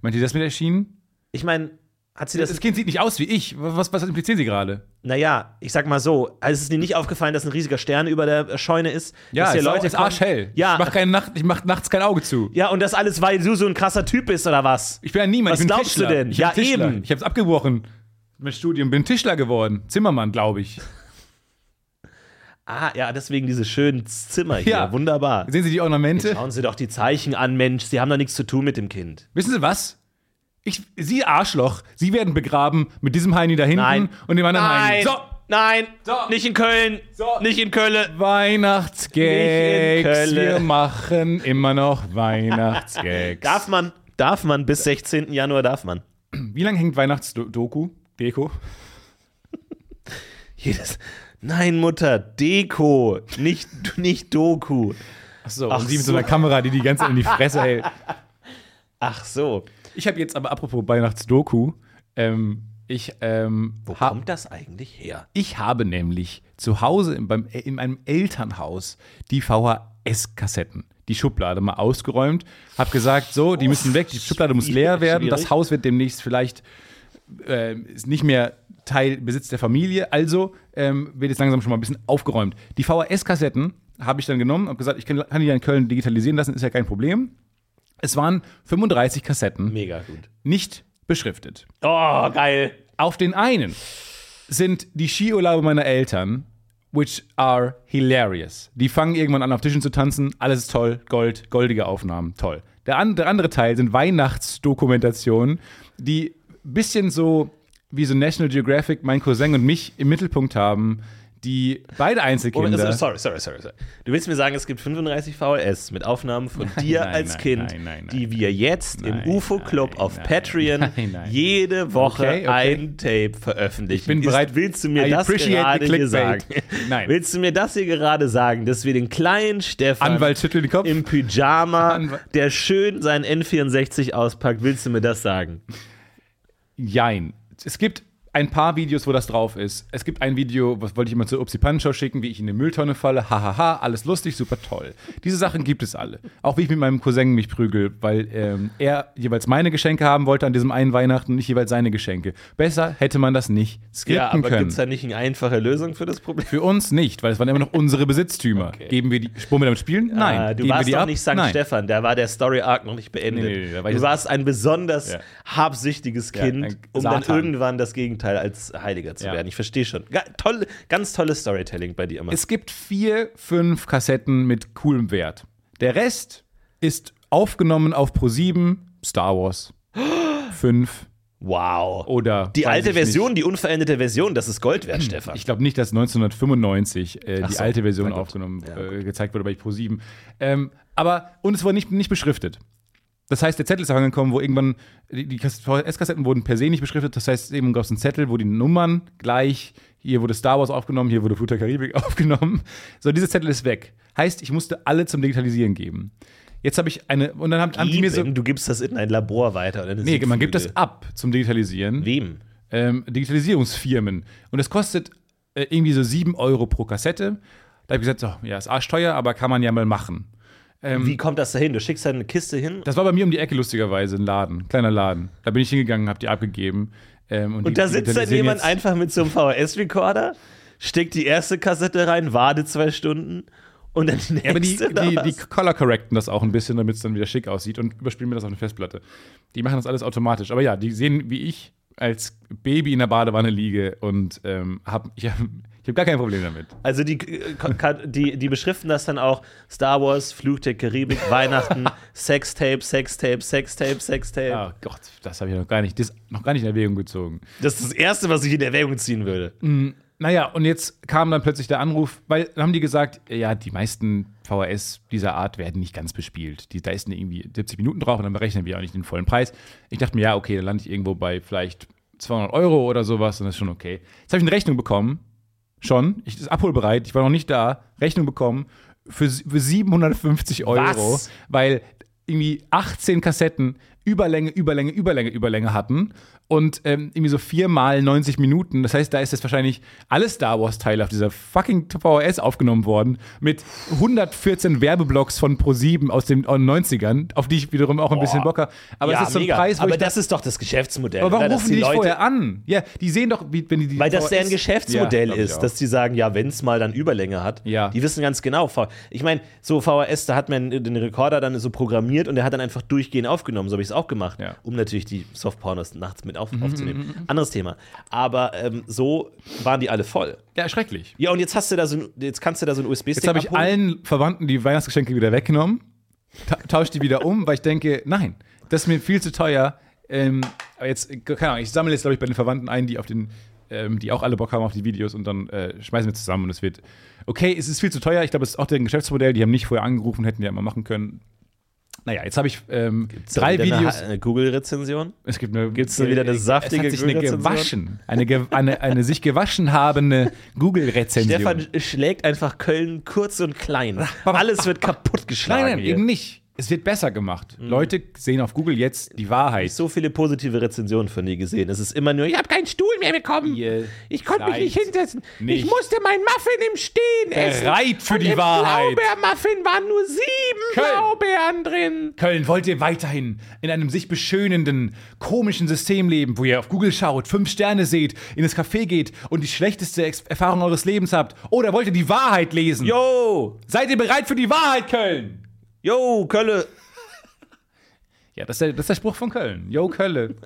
Meint ihr das mit erschienen? Ich meine, hat sie Das, das, Kind sieht nicht aus wie ich. Was, was implizieren Sie gerade? naja, ich sag mal so, also ist es dir nicht aufgefallen, dass ein riesiger Stern über der Scheune ist? Ja, dass hier ist, Leute ist arschhell. Ja. Ich mach, keine Nacht, ich mach nachts kein Auge zu. Ja, und das alles, weil du so ein krasser Typ bist, oder was? Ich bin ein Niemand. Was ich bin glaubst du Tischler. denn? Ich Ja, eben. Ich hab's abgebrochen. Mein Studium bin Tischler geworden. Zimmermann, glaube ich. Ah, ja, deswegen dieses schönen Zimmer hier. Ja. Wunderbar. Sehen Sie die Ornamente? Schauen Sie doch die Zeichen an, Mensch. Sie haben doch nichts zu tun mit dem Kind. Wissen Sie was? Ich, Sie Arschloch, Sie werden begraben mit diesem Heini da hinten Nein. und dem anderen Heini. Nein, So, nein, So. nicht in Köln, So. nicht in Köln. Weihnachtsgags. Wir machen immer noch Weihnachtsgags. Darf man, darf man, bis 16. Januar darf man. Wie lange hängt Weihnachtsdoku? Deko? Jedes. Nein, Mutter, Deko, nicht, nicht Doku. Achso, Ach und Sie mit so so. einer Kamera, die die ganze Zeit in die Fresse hält. Ach so. Ich habe jetzt aber apropos Weihnachtsdoku, Ähm, ich, ähm, Wo kommt das eigentlich her? ich habe nämlich zu Hause in, beim, in meinem Elternhaus die VHS-Kassetten, die Schublade mal ausgeräumt, habe gesagt, so, die müssen weg, die Schublade muss leer werden, das. Haus wird demnächst vielleicht äh, ist nicht mehr Teil Besitz der Familie, also ähm, wird jetzt langsam schon mal ein bisschen aufgeräumt. Die VHS-Kassetten habe ich dann genommen und gesagt, ich kann, kann die ja in Köln digitalisieren lassen, ist ja kein Problem. Es waren 35 Kassetten, Mega gut. nicht beschriftet. Oh, geil. Auf den einen sind die Skiurlaube meiner Eltern, which are hilarious. Die fangen irgendwann an, auf Tischen zu tanzen. Alles ist toll. Gold, goldige Aufnahmen. Toll. Der, an, der andere Teil sind Weihnachtsdokumentationen, die bisschen so wie so National Geographic, mein Cousin und mich im Mittelpunkt haben, die beide Einzelkinder. Also, sorry, sorry, sorry, sorry. Du willst mir sagen, es gibt 35 VHS mit Aufnahmen von dir nein, als nein, Kind, nein, die wir jetzt im UFO-Club nein, auf Patreon jede Woche Okay, okay. ein Tape veröffentlichen. Ich bin Ist- bereit. Willst du mir I das gerade hier sagen? Nein. Willst du mir das hier gerade sagen, dass wir den kleinen Stefan Anwalt schüttelt den Kopf. im Pyjama, Anwalt- der schön seinen N64 auspackt, willst du mir das sagen? Jein. Es gibt ein paar Videos, wo das drauf ist. Es gibt ein Video, was wollte ich immer zur Upsi Pancho schicken, wie ich in eine Mülltonne falle. Hahaha, alles lustig, super toll. Diese Sachen gibt es alle. Auch wie ich mit meinem Cousin mich prügel, weil ähm, er jeweils meine Geschenke haben wollte an diesem einen Weihnachten und ich jeweils seine Geschenke. Besser hätte man das nicht skripten Ja, aber können. gibt es da nicht eine einfache Lösung für das Problem? Für uns nicht, weil es waren immer noch unsere Besitztümer. Okay. Geben wir die, Spur mit damit spielen? Nein. Ah, du Geben wir warst die doch ab? nicht St. Nein. Stefan, da war der Story Arc noch nicht beendet. Nee, nee, nee, war du warst ein besonders Ja. habsüchtiges Ja, Kind, ein um dann irgendwann das Gegenteil als Heiliger zu Ja. werden. Ich verstehe schon. Ga toll, ganz tolles Storytelling bei dir immer. Es gibt vier, fünf Kassetten mit coolem Wert. Der Rest ist aufgenommen auf Pro7, Star Wars. Fünf wow. oder. die alte Version, die unveränderte Version, das ist Gold wert, Stefan. Nicht. Ich glaube nicht, dass 1995 äh, die so, alte Version aufgenommen, Ja, äh, gezeigt wurde bei Pro7. Ähm, aber, und es war nicht, nicht beschriftet. Das heißt, der Zettel ist auch angekommen, wo irgendwann, die, die VHS-Kassetten wurden per se nicht beschriftet. Das heißt, eben gab es einen Zettel, wo die Nummern gleich, hier wurde Star Wars aufgenommen, hier wurde Flut der Karibik aufgenommen. So, dieser Zettel ist weg. Heißt, ich musste alle zum Digitalisieren geben. Jetzt habe ich eine, und dann haben, haben die mir so, du gibst das in ein Labor weiter. Oder nee, man gibt das ab zum Digitalisieren Wem? ähm, Digitalisierungsfirmen. Und es kostet äh, irgendwie so 7 Euro pro Kassette. Da habe ich gesagt, so, ja, ist arschteuer, aber kann man ja mal machen. Ähm, Wie kommt das dahin? Du schickst da eine Kiste hin das war bei mir um die Ecke lustigerweise, ein Laden, kleiner Laden. Da bin ich hingegangen, habe die abgegeben. Ähm, und, die und da sitzt dann jemand einfach mit so einem VHS-Recorder, steckt die erste Kassette rein, wartet zwei Stunden und dann die nächste. Ja, aber die, die, die color correcten das auch ein bisschen, damit es dann wieder schick aussieht und überspielen mir das auf eine Festplatte. Die machen das alles automatisch. Aber ja, die sehen, wie ich als Baby in der Badewanne liege und ähm, hab, ich habe ich hab gar kein Problem damit. Also die, äh, die, die beschriften das dann auch Star Wars, Flug der Karibik, Weihnachten, Sextape, Sextape, Sextape, Sextape. Oh Gott, das habe ich noch gar nicht, das noch gar nicht in Erwägung gezogen. Das ist das Erste, was ich in Erwägung ziehen würde. Naja, und jetzt kam dann plötzlich der Anruf, weil dann haben die gesagt, ja, die meisten VHS dieser Art werden nicht ganz bespielt. Die, da ist irgendwie 70 Minuten drauf und dann berechnen wir auch nicht den vollen Preis. Ich dachte mir, ja, okay, dann lande ich irgendwo bei vielleicht 200 Euro oder sowas und das ist schon okay. Jetzt habe ich eine Rechnung bekommen, schon, ich ist abholbereit, ich war noch nicht da, Rechnung bekommen für, für 750 Euro, Was? weil irgendwie 18 Kassetten Überlänge, Überlänge, Überlänge, Überlänge hatten und ähm, irgendwie so viermal 90 Minuten. Das heißt, da ist jetzt wahrscheinlich alle Star Wars-Teile auf dieser fucking VHS aufgenommen worden mit 114 Werbeblocks von Pro7 aus den 90ern, auf die ich wiederum auch ein bisschen Bock habe. Aber ja, es ist so ein mega. Preis, wo Aber das ist doch das Geschäftsmodell. aber warum rufen die, dich Leute- vorher an? Ja, die sehen doch, wie, wenn die die Weil das VHS deren Geschäftsmodell Ja, ist, dass die sagen, ja, wenn es mal dann Überlänge hat, Ja. die wissen ganz genau. Ich meine, so VHS, da hat man den Rekorder dann so programmiert und der hat dann einfach durchgehend aufgenommen. So habe ich es auch gemacht, um natürlich die Softpornos nachts mit auf, aufzunehmen. Anderes Thema. Aber ähm, so waren die alle voll. ja, schrecklich. Ja, und jetzt hast du da so ein, jetzt kannst du da so ein USB-Stick Jetzt habe ich allen Verwandten die Weihnachtsgeschenke wieder weggenommen, ta tausche die wieder um, weil ich denke, nein, das ist mir viel zu teuer. Ähm, aber jetzt, keine Ahnung, ich sammle jetzt, glaube ich, bei den Verwandten ein, die auf den, ähm, die auch alle Bock haben auf die Videos und dann äh, schmeißen wir zusammen und es wird, okay, es ist viel zu teuer, ich glaube, es ist auch deren Geschäftsmodell, die haben nicht vorher angerufen, hätten ja immer machen können. Naja, jetzt habe ich ähm, drei Videos. Eine, eine Google-Rezension? Es gibt eine, Gibt's wieder eine saftige Es hat sich eine gewaschen, eine, ge eine, eine sich gewaschen habende Google-Rezension. Stefan schlägt einfach Köln kurz und klein. Alles wird kaputt geschlagen. Nein, nein, hier. eben nicht. Es wird besser gemacht. Leute sehen auf Google jetzt die Wahrheit. so viele positive Rezensionen von dir gesehen. Es ist immer nur, ich habe keinen Stuhl mehr bekommen. Ihr ich konnte mich nicht hinsetzen. nicht ich musste mein Muffin im Stehen essen. bereit für Und die im Wahrheit. Blaubeermuffin waren nur sieben Köln. Blaubeeren drin. Köln, wollt ihr weiterhin in einem sich beschönenden, komischen System leben, wo ihr auf Google schaut, fünf Sterne seht, in das Café geht und die schlechteste Erfahrung eures Lebens habt? Oder wollt ihr die Wahrheit lesen? Yo, Seid ihr bereit für die Wahrheit, Köln? Yo, Kölle. Ja, das ist der, das ist der Spruch von Köln. Yo, Kölle.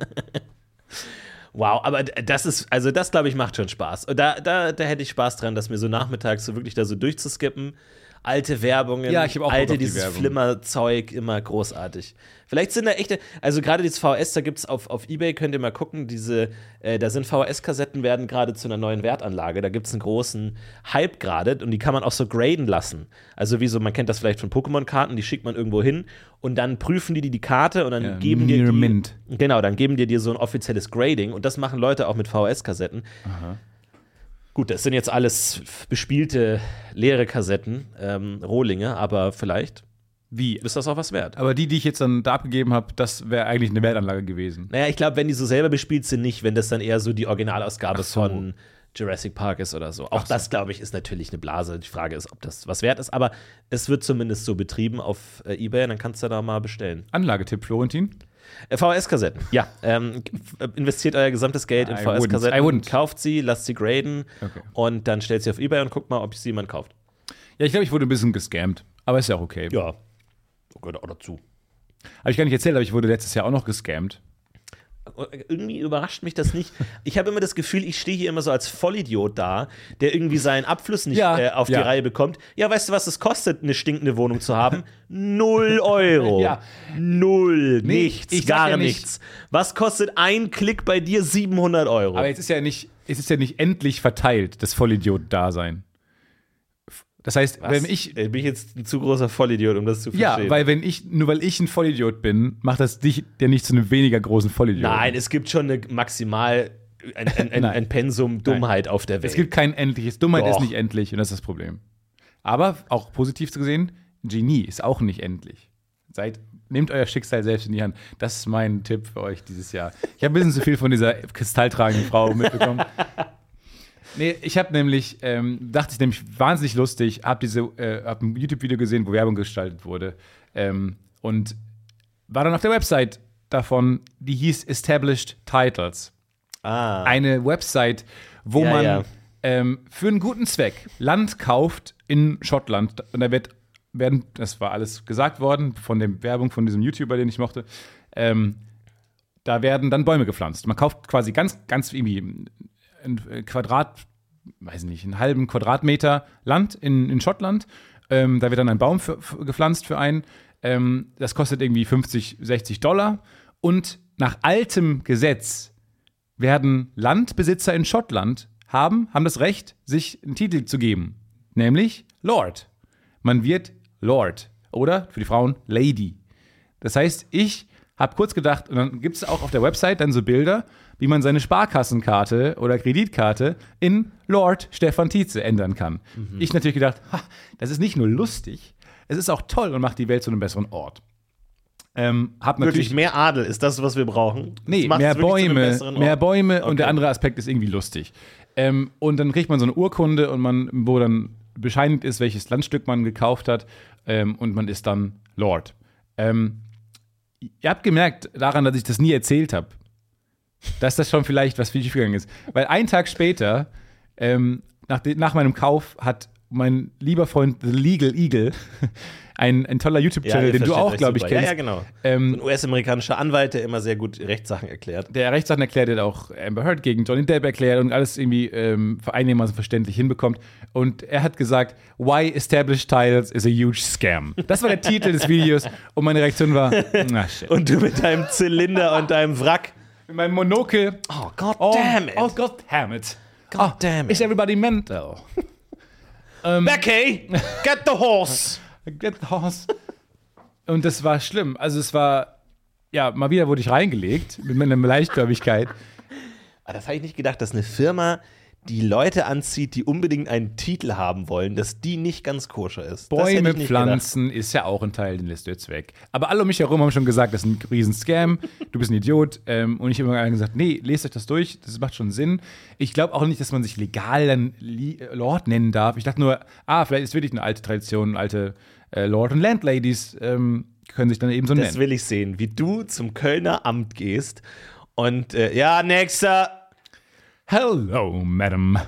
Wow, aber das ist, also das glaube ich macht schon Spaß. Da, da, da hätte ich Spaß dran, das mir so nachmittags so wirklich da so durchzuskippen. Alte Werbungen, Ja, ich hab auch alte die dieses Werbung. Flimmerzeug, immer großartig. Vielleicht sind da echte, also gerade dieses VHS, da gibt es auf, auf Ebay, könnt ihr mal gucken, diese, äh, da sind VHS-Kassetten, werden gerade zu einer neuen Wertanlage. Da gibt es einen großen Hype gerade und die kann man auch so graden lassen. Also wie so, man kennt das vielleicht von Pokémon-Karten, die schickt man irgendwo hin und dann prüfen die die, die Karte und dann Ja, geben dir die, Mint. Genau, dann geben dir dir so ein offizielles Grading und das machen Leute auch mit VHS-Kassetten. Gut, das sind jetzt alles bespielte leere Kassetten, ähm, Rohlinge, aber vielleicht Wie? ist das auch was wert. Aber die, die ich jetzt dann da abgegeben habe, das wäre eigentlich eine Wertanlage gewesen. Naja, ich glaube, wenn die so selber bespielt sind, nicht, wenn das dann eher so die Originalausgabe so. von Jurassic Park ist oder so. Auch das, glaube ich, ist natürlich eine Blase. Die Frage ist, ob das was wert ist, aber es wird zumindest so betrieben auf äh, Ebay, dann kannst du da mal bestellen. Anlagetipp, Florentin? Äh, VHS-Kassetten, ja. Ähm, f- investiert euer gesamtes Geld in VHS-Kassetten, kauft sie, lasst sie graden Okay. und dann stellt sie auf Ebay und guckt mal, ob sie jemand kauft. Ja, ich glaube, ich wurde ein bisschen gescammt. Aber ist ja auch okay. Ja. Gehört auch dazu. Habe ich gar nicht erzählt, aber ich wurde letztes Jahr auch noch gescammt. Irgendwie überrascht mich das nicht. Ich habe immer das Gefühl, ich stehe hier immer so als Vollidiot da, der irgendwie seinen Abfluss nicht Ja, äh, auf ja. die Reihe bekommt. Ja, weißt du, was es kostet, eine stinkende Wohnung zu haben? Null Euro. Ja. Null. Nee, nichts. gar nichts. Was kostet ein Klick bei dir? 700 Euro. Aber jetzt ist ja nicht, es ist ja nicht endlich verteilt, das Vollidiot-Dasein. Das heißt, wenn ich. Bin ich jetzt ein zu großer Vollidiot, um das zu Ja, verstehen? weil wenn ich, nur weil ich ein Vollidiot bin, macht das dich ja nicht zu einem weniger großen Vollidiot. Nein, es gibt schon eine maximal ein, ein, ein, Nein. ein Pensum Dummheit auf der Welt. Es gibt kein endliches. Dummheit Doch. ist nicht endlich und das ist das Problem. Aber auch positiv zu gesehen, Genie ist auch nicht endlich. Seid, nehmt euer Schicksal selbst in die Hand. Das ist mein Tipp für euch dieses Jahr. Ich habe ein bisschen zu viel von dieser kristalltragenden Frau mitbekommen. Nee, ich habe nämlich, ähm, dachte ich nämlich wahnsinnig lustig, habe diese, äh, hab ein YouTube-Video gesehen, wo Werbung gestaltet wurde ähm, und war dann auf der Website davon, die hieß Established Titles ah. eine Website, wo Ja, man ja. Ähm, für einen guten Zweck Land kauft in Schottland. Und da wird, werden, das war alles gesagt worden von der Werbung von diesem YouTuber, den ich mochte. Ähm, da werden dann Bäume gepflanzt. Man kauft quasi ganz, ganz irgendwie ein Quadrat, weiß nicht, einen halben Quadratmeter Land in, in Schottland. Ähm, da wird dann ein Baum für, für, gepflanzt für einen. Ähm, das kostet irgendwie 50, 60 Dollar. Und nach altem Gesetz werden Landbesitzer in Schottland haben, haben das Recht, sich einen Titel zu geben. Nämlich Lord. Man wird Lord. Oder für die Frauen Lady. Das heißt, ich habe kurz gedacht, und dann gibt es auch auf der Website dann so Bilder, wie man seine Sparkassenkarte oder Kreditkarte in Lord Stefan Tietze ändern kann. Ich natürlich gedacht, ha, das ist nicht nur lustig, es ist auch toll und macht die Welt zu einem besseren Ort. Ähm, hab natürlich Wirklich mehr Adel ist das, was wir brauchen. Nee, mehr Bäume, mehr. Bäume und Okay. der andere Aspekt ist irgendwie lustig. Ähm, und dann kriegt man so eine Urkunde und man, wo dann bescheinigt ist, welches Landstück man gekauft hat ähm, und man ist dann Lord. Ähm, ihr habt gemerkt daran, dass ich das nie erzählt habe, dass das schon vielleicht was viel gegangen ist. Weil einen Tag später, ähm, nach, nach meinem Kauf, hat mein lieber Freund The Legal Eagle, ein, ein toller Ja, YouTube-Channel, ihr den du auch, glaube ich, super. kennst. Ja, ja, genau. Ähm, Ein US-amerikanischer Anwalt, der immer sehr gut Rechtssachen erklärt. der Rechtssachen erklärt, der auch Amber Heard gegen Johnny Depp erklärt und alles irgendwie ähm, einigermaßen verständlich hinbekommt. Und er hat gesagt, Why Established Titles is a huge scam. Das war der Titel des Videos und meine Reaktion war, na shit. Und du mit deinem Zylinder und deinem Wrack. Mit meinem Monokel, Oh, God oh, damn it. oh god damn it. God damn Is it. everybody mental? Becky, get the horse. Get the horse. Und das war schlimm. Also es war, ja, mal wieder wurde ich reingelegt mit meiner Leichtgläubigkeit. Ah, das habe ich nicht gedacht, dass eine Firma, die Leute anzieht, die unbedingt einen Titel haben wollen, dass die nicht ganz koscher ist. Das Bäume pflanzen ist ja auch ein Teil, den lässt du jetzt weg. Aber alle um mich herum haben schon gesagt, das ist ein riesen Scam, du bist ein Idiot. Ähm, und ich habe immer gesagt, nee, lest euch das durch, das macht schon Sinn. Ich glaube auch nicht, dass man sich legal dann äh, Lord nennen darf. Ich dachte nur, ah, vielleicht ist wirklich eine alte Tradition, alte äh, Lord- und Landladies ähm, können sich dann eben so Das nennen. will ich sehen, wie du zum Kölner Amt gehst und äh, ja, nächster. Hello, Madam.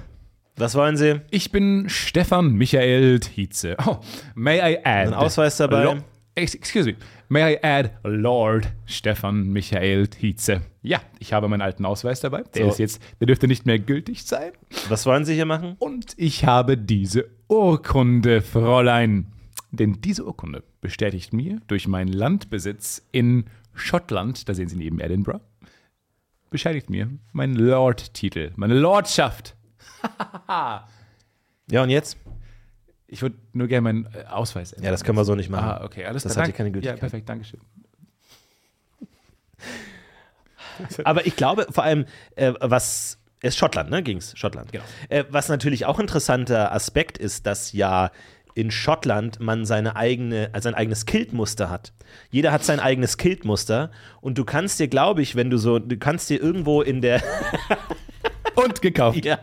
Was wollen Sie? Ich bin Stefan Michael Tietze. Oh, may I add. Ein Ausweis dabei? Lo Ex- Excuse me. May I add Lord Stefan Michael Tietze? Ja, ich habe meinen alten Ausweis dabei. Der So. ist jetzt, der dürfte nicht mehr gültig sein. Was wollen Sie hier machen? Und ich habe diese Urkunde, Fräulein. Denn diese Urkunde bestätigt mir durch meinen Landbesitz in Schottland, da sehen Sie neben Edinburgh, bescheinigt mir meinen Lord-Titel, meine Lordschaft. Ja, und jetzt? Ich würde nur gerne meinen äh, Ausweis ändern. Ja, das können wir so nicht machen. Ah, okay, alles Das klar. hat hier keine Gültigkeit. Ja, perfekt, danke schön. Aber ich glaube, vor allem, äh, was ist Schottland, ne? Ging's? Schottland. Genau. Äh, was natürlich auch interessanter Aspekt ist, dass ja in Schottland man seine eigene, also sein eigenes Kiltmuster hat. Jeder hat sein eigenes Kiltmuster und du kannst dir, glaube ich, wenn du so, du kannst dir irgendwo in der, Und gekauft. ja,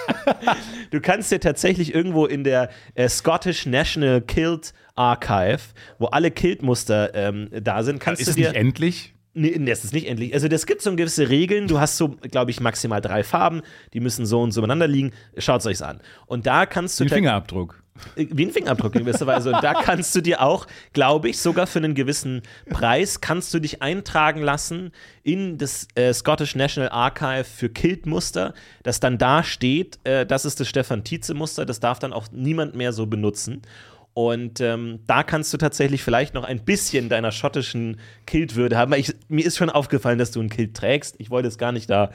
du kannst dir tatsächlich irgendwo in der äh, Scottish National Kilt Archive, wo alle Kiltmuster ähm, da sind, kannst Ist du es dir nicht endlich? Nee, das ist nicht endlich. Also, das gibt so gewisse Regeln. Du hast so, glaube ich, maximal drei Farben. Die müssen so und so übereinander liegen. Schaut euch's an. Und da kannst du. Den ta- Fingerabdruck. äh, Wie ein Fingerabdruck in gewisser Weise. Und da kannst du dir auch, glaube ich, sogar für einen gewissen Preis, kannst du dich eintragen lassen in das äh, Scottish National Archive für Kiltmuster, das dann da steht, äh, das ist das Stefan Tietze-Muster, das darf dann auch niemand mehr so benutzen. Und ähm, da kannst du tatsächlich vielleicht noch ein bisschen deiner schottischen Kiltwürde haben. Weil ich, mir ist schon aufgefallen, dass du ein Kilt trägst. Ich wollte es gar nicht da.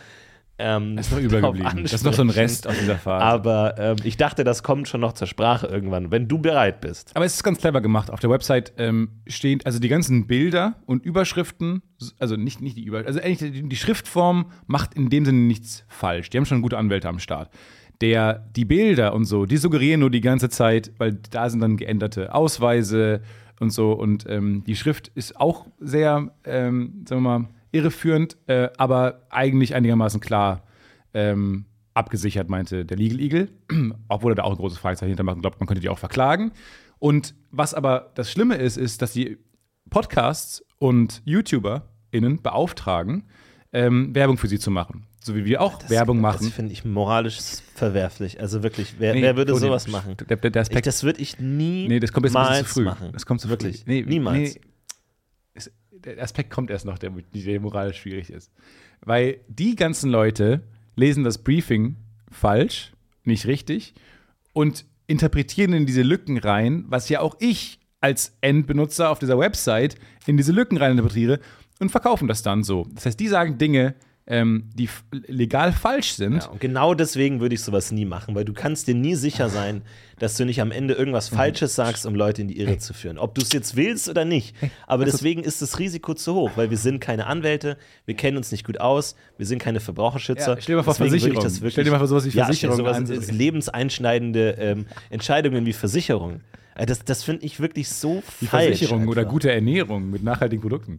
Ähm, Das ist noch übergeblieben. Das ist noch so ein. Rest aus dieser Phase. Aber ähm, ich dachte, das kommt schon noch zur Sprache irgendwann, wenn du bereit bist. Aber es ist ganz clever gemacht. Auf der Website ähm, stehen also die ganzen Bilder und Überschriften, also nicht, nicht die Über, also eigentlich die, die Schriftform macht in dem Sinne nichts falsch. Die haben schon gute Anwälte am Start. Der, die Bilder und so, die suggerieren nur die ganze Zeit, weil da sind dann geänderte Ausweise und so. Und ähm, die Schrift ist auch sehr, ähm, sagen wir mal, irreführend, äh, aber eigentlich einigermaßen klar ähm, abgesichert, meinte der Legal Eagle. Obwohl er da auch ein großes Fragezeichen hintermacht und glaubt, man könnte die auch verklagen. Und was aber das Schlimme ist, ist, dass die Podcasts und YouTuberInnen beauftragen, ähm, Werbung für sie zu machen. So wie wir auch Werbung machen. Das finde ich moralisch verwerflich. Also wirklich, wer, Nee, wer würde Toni, sowas machen? Der, der, Ich, das würde ich nie nee, das kommt jetzt ein zu früh. machen. Das kommt zu Wirklich. Nee, Niemals. Nee, es, der Aspekt kommt erst noch, der, der moralisch schwierig ist. Weil die ganzen Leute lesen das Briefing falsch, nicht richtig und interpretieren in diese Lücken rein, was ja auch ich als Endbenutzer auf dieser Website in diese Lücken rein interpretiere und verkaufen das dann so. Das heißt, die sagen Dinge, ähm, die legal falsch sind. Ja, und genau deswegen würde ich sowas nie machen, weil du kannst dir nie sicher sein, dass du nicht am Ende irgendwas Falsches sagst, um Leute in die Irre zu führen. Ob du es jetzt willst oder nicht. Aber deswegen ist das Risiko zu hoch, weil wir sind keine Anwälte, wir kennen uns nicht gut aus, wir sind keine Verbraucherschützer. Ja, stell dir mal vor, Versicherung. das wirklich- Stell dir mal vor, sowas wie ja, Versicherung an. sowas ist lebenseinschneidende ähm, Entscheidungen wie Versicherung. Äh, Das, das finde ich wirklich so Die falsch. Versicherung oder einfach. gute Ernährung mit nachhaltigen Produkten.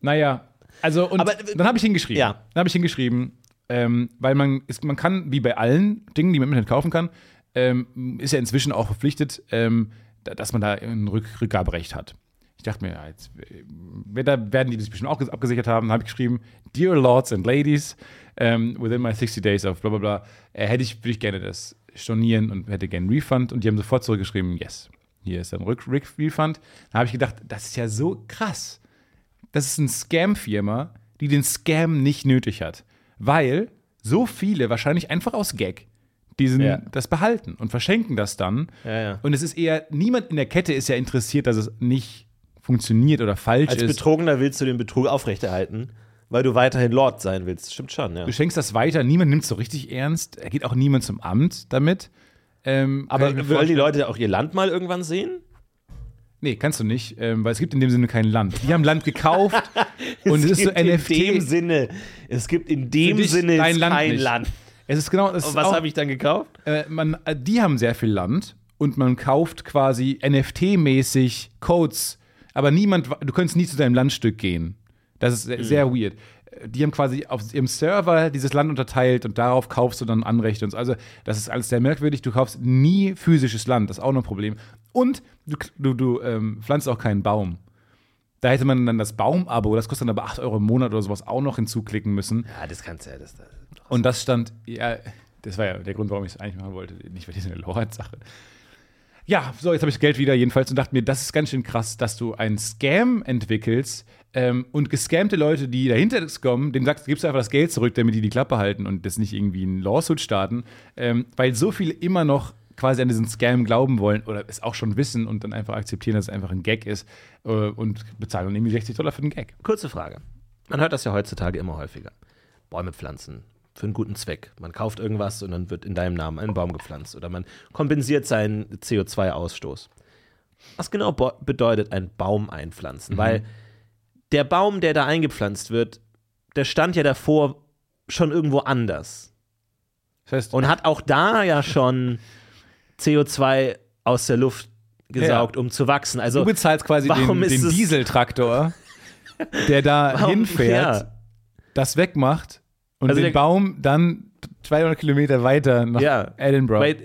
Naja, also und Aber- dann habe ich hingeschrieben. Ja. Dann habe ich hingeschrieben, ähm, weil man, ist, man kann, wie bei allen Dingen, die man im Internet kaufen kann, ähm, ist ja inzwischen auch verpflichtet, ähm, da- dass man da ein Rück Rückgaberecht hat. Ich dachte mir, ja, jetzt, äh, da werden die das bestimmt auch abgesichert haben. Dann habe ich geschrieben, Dear Lords and Ladies, ähm, within my 60 days of bla bla bla, äh, hätte ich, würde ich gerne das stornieren und hätte gerne einen Refund. Und die haben sofort zurückgeschrieben, yes, hier ist ein Rück Refund. Da habe ich gedacht, das ist ja so krass. Das ist eine Scam-Firma, die den Scam nicht nötig hat. Weil so viele, wahrscheinlich einfach aus Gag, diesen, Ja. das behalten und verschenken das dann. Ja, ja. Und es ist eher, niemand in der Kette ist ja interessiert, dass es nicht funktioniert oder falsch Als ist. Betrogener willst du den Betrug aufrechterhalten, weil du weiterhin Lord sein willst. Stimmt schon, ja. Du schenkst das weiter, niemand nimmt es so richtig ernst. Er geht auch niemand zum Amt damit. Ähm, Aber wollen die Leute auch ihr Land mal irgendwann sehen? Nee, kannst du nicht, ähm, weil es gibt in dem Sinne kein Land. Die haben Land gekauft und es ist so NFT. In dem Sinne, es gibt in dem Sinne kein nicht. Land. Es ist genau. Es Und was habe ich dann gekauft? äh, man, äh, die haben sehr viel Land und man kauft quasi NFT-mäßig Codes, aber niemand, du könntest nie zu deinem Landstück gehen. Das ist sehr, sehr weird. Äh, Die haben quasi auf ihrem Server dieses Land unterteilt und darauf kaufst du dann Anrechte und so. Also, das ist alles sehr merkwürdig. Du kaufst nie physisches Land, das ist auch noch ein Problem. Und du, du, du ähm, pflanzt auch keinen Baum. Da hätte man dann das Baumabo, das kostet dann aber 8 Euro im Monat oder sowas, auch noch hinzuklicken müssen. Ja, das kannst du ja. Das, das. Und das stand, ja, das war ja der Grund, warum ich es eigentlich machen wollte, nicht bei dieser Lord-Sache. Ja, so, jetzt habe ich das Geld wieder jedenfalls und dachte mir, das ist ganz schön krass, dass du einen Scam entwickelst ähm, und gescammte Leute, die dahinter kommen, denen sagst, gibst du einfach das Geld zurück, damit die die Klappe halten und das nicht irgendwie ein Lawsuit starten, ähm, weil so viele immer noch quasi an diesen Scam glauben wollen oder es auch schon wissen und dann einfach akzeptieren, dass es einfach ein Gag ist äh, und bezahlen dann irgendwie 60 Dollar für den Gag. Kurze Frage. Man hört das ja heutzutage immer häufiger. Bäume pflanzen. Für einen guten Zweck. Man kauft irgendwas und dann wird in deinem Namen ein Baum gepflanzt. Oder man kompensiert seinen CO2-Ausstoß. Was genau bedeutet ein Baum einpflanzen? Weil der Baum, der da eingepflanzt wird, der stand ja davor schon irgendwo anders. Das heißt, Und hat auch da ja schon CO2 aus der Luft gesaugt, um zu wachsen. Also du bezahlst quasi warum den, den es- Dieseltraktor, der da warum- hinfährt, Ja. das wegmacht und Also den der- Baum dann 200 Kilometer weiter nach Ja. Edinburgh.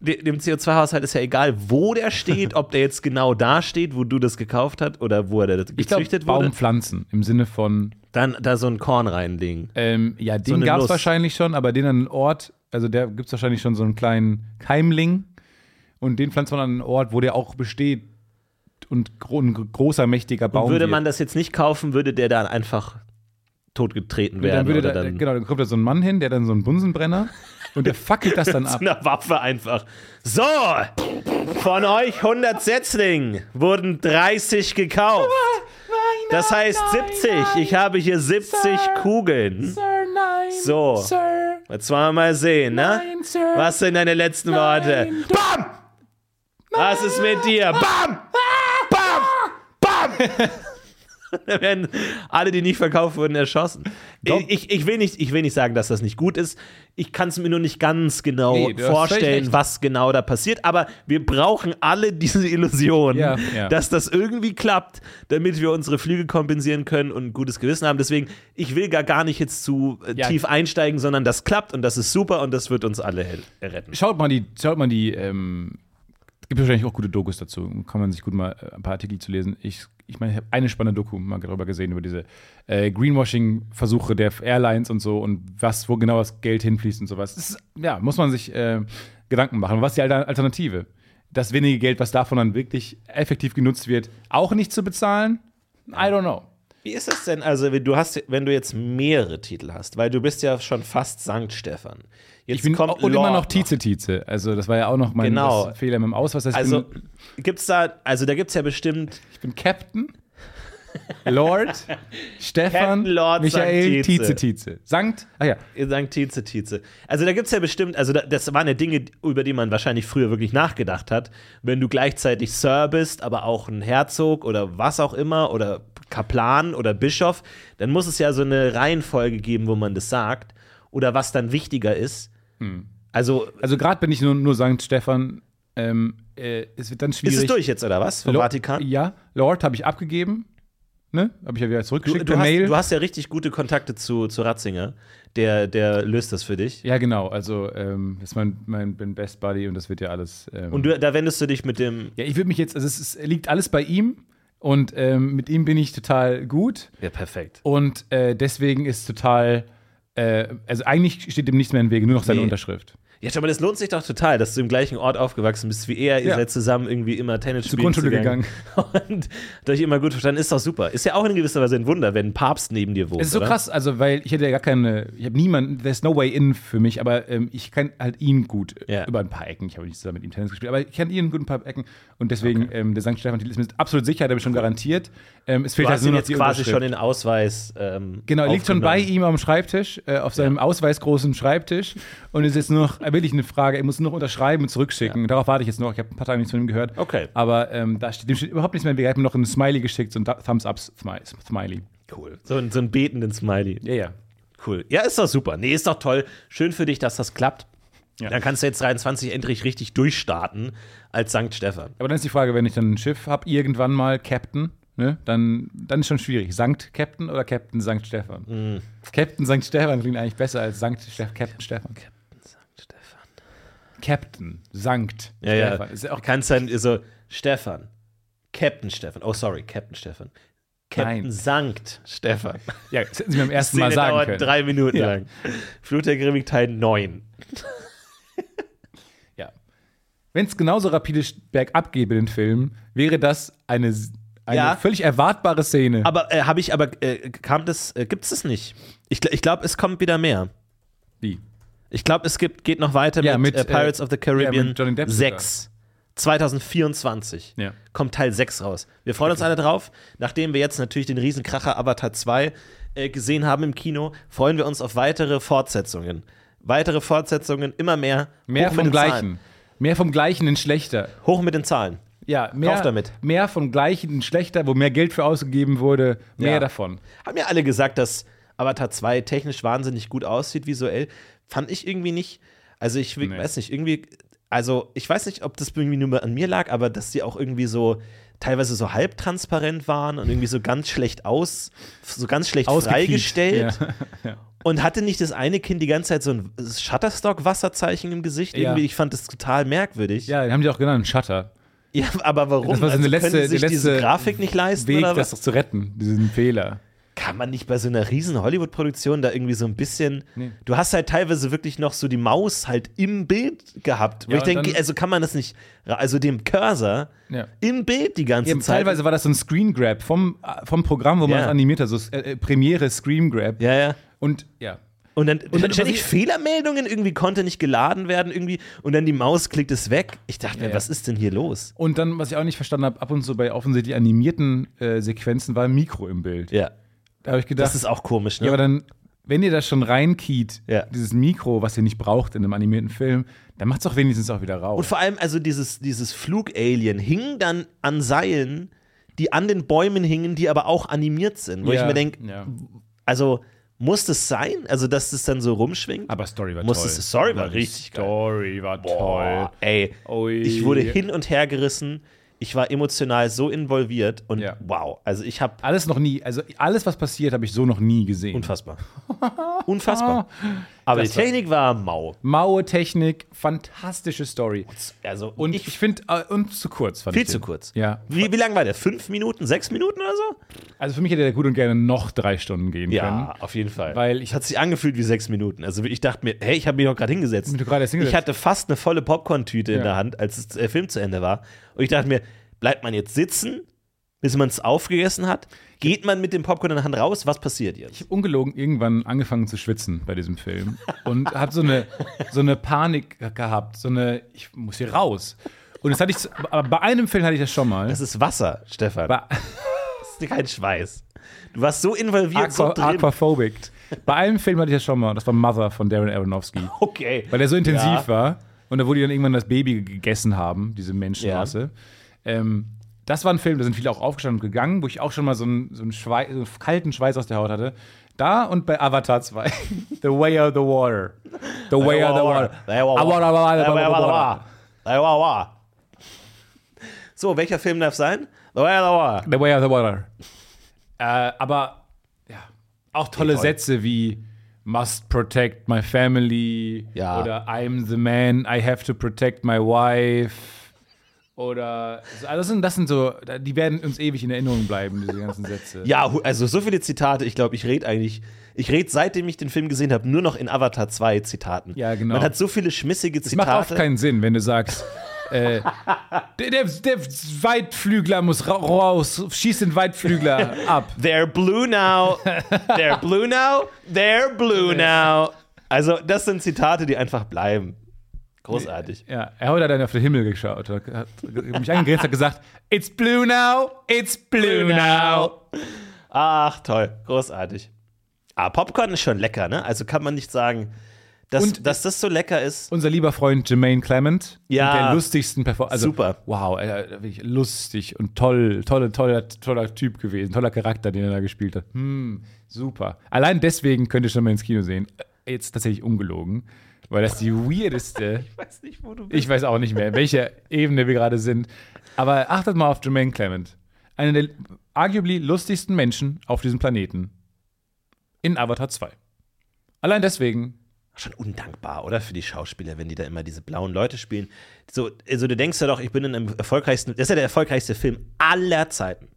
De- dem CO2-Haushalt ist ja egal, wo der steht, ob der jetzt genau da steht, wo du das gekauft hast oder wo er da ich gezüchtet wurde. Baumpflanzen im Sinne von, Dann da so ein Korn reinlegen. ähm, ja, den eine gab es wahrscheinlich schon, aber den an einen Ort, also der gibt es wahrscheinlich schon so einen kleinen Keimling und den pflanzt man an einen Ort, wo der auch besteht und gro ein großer, mächtiger Baum Und würde man das jetzt nicht kaufen, würde der dann einfach totgetreten werden. dann würde oder da, dann genau, dann kommt da so ein Mann hin, der dann so einen Bunsenbrenner und der fackelt das dann mit ab. einer Waffe einfach. So, von euch 100 Setzlingen wurden 30 gekauft. Das heißt 70. Ich habe hier 70 Kugeln. So, jetzt wollen wir mal sehen, ne? Was sind deine letzten Worte? Bam! Was ist mit dir? Bam! Bam! Bam! Da werden alle, die nicht verkauft wurden, erschossen. Ich, ich, ich, will nicht, ich will nicht sagen, dass das nicht gut ist. Ich kann es mir nur nicht ganz genau Nee, vorstellen, was genau da passiert. Aber wir brauchen alle diese Illusion, Ja, ja. dass das irgendwie klappt, damit wir unsere Flüge kompensieren können und ein gutes Gewissen haben. Deswegen, ich will gar, gar nicht jetzt zu äh, Ja. tief einsteigen, sondern das klappt und das ist super und das wird uns alle retten. Schaut mal die, schaut mal die, ähm, es gibt wahrscheinlich auch gute Dokus dazu. Kann man sich gut mal äh, ein paar Artikel zu lesen. Ich, ich meine, ich habe eine spannende Doku mal darüber gesehen, über diese äh, Greenwashing-Versuche der Airlines und so und was, wo genau das Geld hinfließt und sowas. Ist, ja, muss man sich äh, Gedanken machen. Was ist die Alter- Alternative? Das wenige Geld, was davon dann wirklich effektiv genutzt wird, auch nicht zu bezahlen? I don't know. Wie ist das denn, also wenn du hast, wenn du jetzt mehrere Titel hast, weil du bist ja schon fast Sankt Stefan. Jetzt Ich bin kommt und immer noch Tize Tize. Also das war ja auch noch mein Genau. Fehler mit dem Ausweis. Das heißt, Also gibt's da, also da gibt's ja bestimmt, ich bin Captain, Lord, Stefan, Lord Michael, Sankt Tize. Tize Tize. Sankt, ah ja, sagt Tize Tize. Also da gibt's ja bestimmt, also da, das waren ja Dinge, über die man wahrscheinlich früher wirklich nachgedacht hat. Wenn du gleichzeitig Sir bist, aber auch ein Herzog oder was auch immer oder Kaplan oder Bischof, dann muss es ja so eine Reihenfolge geben, wo man das sagt oder was dann wichtiger ist. Also also gerade bin ich nur, nur Sankt Stefan. Ähm, äh, es wird dann schwierig. ist es durch jetzt oder was vom Lo- Vatikan? Ja, Lord habe ich abgegeben. Ne? Habe ich ja wieder Du, zurückgeschickt du, per hast, Mail. du hast ja richtig gute Kontakte zu, zu Ratzinger. Der, der löst das für dich. ja, genau. Also, ähm, das ist mein, mein bin Best Buddy und das wird ja alles. Ähm, Und du, da wendest du dich mit dem. ja, ich würde mich jetzt, also es ist, liegt alles bei ihm und ähm, mit ihm bin ich total gut. Ja, perfekt. Und äh, deswegen ist total, also eigentlich steht ihm nichts mehr im Wege, nur noch seine Nee. Unterschrift. Ja, aber das lohnt sich doch total, dass du im gleichen Ort aufgewachsen bist wie er. Ihr Ja. seid zusammen irgendwie immer Tennis Zur spielen Grundschule gegangen. Und euch immer gut verstanden. Ist doch super. Ist ja auch in gewisser Weise ein Wunder, wenn ein Papst neben dir wohnt. Es ist so oder? krass, also weil ich hätte ja gar keine, ich habe niemanden, there's no way in für mich, aber ähm, ich kann halt ihn gut Ja. über ein paar Ecken. Ich habe nicht zusammen mit ihm Tennis gespielt, aber ich kenne ihn gut ein paar Ecken und deswegen ähm, der St. Stefan Titel ist mir absolut sicher, der ich schon garantiert. Ähm, es fehlt Du halt hast nur ihn noch jetzt quasi schon den Ausweis. Ähm, Genau, er liegt schon bei ihm am Schreibtisch, äh, auf seinem ausweisgroßen Schreibtisch. Und es ist jetzt nur noch, äh, wirklich eine Frage, er muss noch unterschreiben und zurückschicken. Darauf warte ich jetzt noch. Ich habe ein paar Tage nichts von ihm gehört. Okay. Aber ähm, da steht, dem steht überhaupt nichts mehr im Weg. Er hat mir noch ein Smiley geschickt, so ein Thumbs-Up-Smiley. Cool. So, ein- so einen betenden Smiley. Ja, ja. cool. Ja, ist doch super. Nee, ist doch toll. Schön für dich, dass das klappt. Dann kannst du jetzt 23 endlich richtig durchstarten als St. Stefan. Aber dann ist die Frage, wenn ich dann ein Schiff habe, irgendwann mal Captain, ne, dann, dann ist schon schwierig. Sankt Captain oder Captain St. Stefan? Mhm. Captain St. Stefan klingt eigentlich besser als Sankt Stef Captain Stefan. St. Captain Sankt Ja, ja. Stefan. Ist ja auch Kannst dann so, Stefan. Captain Stefan. Oh, sorry, Captain Stefan. Captain Nein. Sankt Stefan. Ja, das hätten sie mir beim ersten Mal sagen dauert können. drei Minuten Ja. lang. Flut der Grimmig Teil 9. Ja. Wenn es genauso rapide bergab geht in den Film, wäre das eine, eine Ja. völlig erwartbare Szene. Aber äh, habe ich, aber äh, kam das, äh, gibt es das nicht? Ich, ich glaube, es kommt wieder mehr. Wie? Ich glaube, es gibt, geht noch weiter Ja, mit, mit, äh, Pirates äh, of the Caribbean ja, Depp 6. 2024 Ja. kommt Teil 6 raus. Wir freuen uns alle drauf. Nachdem wir jetzt natürlich den Riesenkracher Avatar 2 äh, gesehen haben im Kino, freuen wir uns auf weitere Fortsetzungen. Weitere Fortsetzungen, immer mehr. Mehr Hoch vom Gleichen. Zahlen. Mehr vom Gleichen in schlechter. Hoch mit den Zahlen. Ja, mehr, damit. mehr vom Gleichen in schlechter, wo mehr Geld für ausgegeben wurde, mehr Ja. davon. Haben ja alle gesagt, dass Avatar 2 technisch wahnsinnig gut aussieht, visuell. Fand ich irgendwie nicht. Also ich Nee. weiß nicht, irgendwie, also ich weiß nicht, ob das irgendwie nur an mir lag, aber dass die auch irgendwie so teilweise so halbtransparent waren und irgendwie so ganz schlecht aus, so ganz schlecht freigestellt. Ja. Und hatte nicht das eine Kind die ganze Zeit so ein Shutterstock-Wasserzeichen im Gesicht? Ja. Irgendwie, ich fand das total merkwürdig. ja, den haben die auch genannt, Shutter. Ja, aber warum? Das war so also letzte- können sie sich die diese letzte Grafik nicht leisten? Weg, oder das doch zu retten, diesen Fehler. Kann man nicht bei so einer riesen Hollywood-Produktion da irgendwie so ein bisschen. Nee. Du hast halt teilweise wirklich noch so die Maus halt im Bild gehabt. Wo Ja, ich und denke, also kann man das nicht, also dem Cursor Ja. im Bild die ganze Eben, Zeit. teilweise war das so ein Screen Grab vom, vom Programm, wo man Ja. das animiert hat, so äh, äh, Premiere Screen Grab. ja, ja. Und ja. Und dann, dann dann ständig ich- Fehlermeldungen, irgendwie konnte nicht geladen werden, irgendwie, und dann die Maus klickt es weg. Ich dachte mir, Ja, ja. was ist denn hier los? Und dann, was ich auch nicht verstanden habe, ab und zu bei offensichtlich animierten äh, Sequenzen war ein Mikro im Bild. Ja. Da habe ich gedacht, Das ist auch komisch, ne? ja, aber dann, wenn ihr das schon reinkeyt, Ja. dieses Mikro, was ihr nicht braucht in einem animierten Film, dann macht's doch wenigstens auch wieder raus. Und vor allem, also dieses, dieses Flug-Alien hing dann an Seilen, die an den Bäumen hingen, die aber auch animiert sind. Wo Ja, ich mir denke, ja. also muss das sein? Also, dass das dann so rumschwingt? Aber Story war Muss toll. es- Story war richtig geil. Story war Boah, ey, Ui. ich wurde hin und her gerissen. Ich war emotional so involviert und Ja. wow, also ich habe Alles noch nie, also alles, was passiert, habe ich so noch nie gesehen. unfassbar. Unfassbar. Aber die Das war- Technik war mau. Maue Technik, fantastische Story. Also Und ich, ich, finde, äh, und zu kurz fand viel ich zu den. kurz. Ja. Wie, wie lang war der? Fünf Minuten, sechs Minuten oder so? Also für mich hätte der gut und gerne noch drei Stunden gehen Ja, auf jeden Fall. Weil ich- hat sich angefühlt wie sechs Minuten. Also ich dachte mir, hey, ich habe mich doch gerade hingesetzt. Erst Ich hingesetzt. hatte fast eine volle Popcorn-Tüte in Ja. der Hand, als der Film zu Ende war. Und ich dachte mir, bleibt man jetzt sitzen, bis man es aufgegessen hat? Geht man mit dem Popcorn in der Hand raus? Was passiert jetzt? Ich habe ungelogen irgendwann angefangen zu schwitzen bei diesem Film und habe so eine, so eine Panik gehabt, so eine, ich muss hier raus. Und das hatte ich, aber bei einem Film hatte ich das schon mal. Das ist Wasser, Stefan. Bei Das ist kein Schweiß. Du warst so involviert, so Aqua, drin. Aquaphobic. Bei einem Film hatte ich das schon mal, das war Mother von Darren Aronofsky. Okay. Weil der so intensiv Ja. war und da die dann irgendwann das Baby gegessen haben, diese Menschenmasse. Ähm, das war ein Film, da sind viele auch aufgestanden und gegangen, wo ich auch schon mal so einen, so einen, Schwei so einen kalten Schweiß aus der Haut hatte. Da und bei Avatar 2. the Way of the Water. The Way of the Water. So, welcher Film darf sein? The Way of the Water. The Way of the Water. Äh, aber ja, auch tolle toll. Sätze wie Must protect my family Ja. oder I'm the man, I have to protect my wife. Oder also das sind, das sind so, die werden uns ewig in Erinnerung bleiben, diese ganzen Sätze. Ja, also so viele Zitate. Ich glaube, ich rede eigentlich, ich rede seitdem ich den Film gesehen habe, nur noch in Avatar 2 Zitaten. Ja, genau. Man hat so viele schmissige Es macht oft Zitate. keinen Sinn, wenn du sagst, äh, der, der, der Weitflügler muss ra raus, schieß den Weitflügler ab. They're blue now. They're blue now. They're blue now. Also, das sind Zitate, die einfach bleiben. Großartig. Ja, er hat dann auf den Himmel geschaut, hat, hat mich angegrinst, hat gesagt, It's blue now, it's blue now. Ach, toll. Großartig. Ah, Popcorn ist schon lecker, ne? Also kann man nicht sagen, Dass, Und- dass das so lecker ist. Unser lieber Freund Jermaine Clement. Ja. mit Der lustigsten Performance. Also, Super. Wow, wirklich lustig und toll, tolle, toller, toller Typ gewesen. Toller Charakter, den er da gespielt hat. Hm, super. Allein deswegen könnt ihr schon mal ins Kino sehen. Äh, Jetzt tatsächlich ungelogen. Weil das die weirdeste. Ich weiß nicht, wo du Ich weiß auch nicht mehr, in welcher Ebene wir gerade sind. Aber achtet mal auf Jermaine Clement. Einer der arguably lustigsten Menschen auf diesem Planeten. In Avatar 2. Allein deswegen. Schon undankbar, oder? Für die Schauspieler, wenn die da immer diese blauen Leute spielen. So, also du denkst ja doch, ich bin in einem erfolgreichsten, das ist ja der erfolgreichste Film aller Zeiten.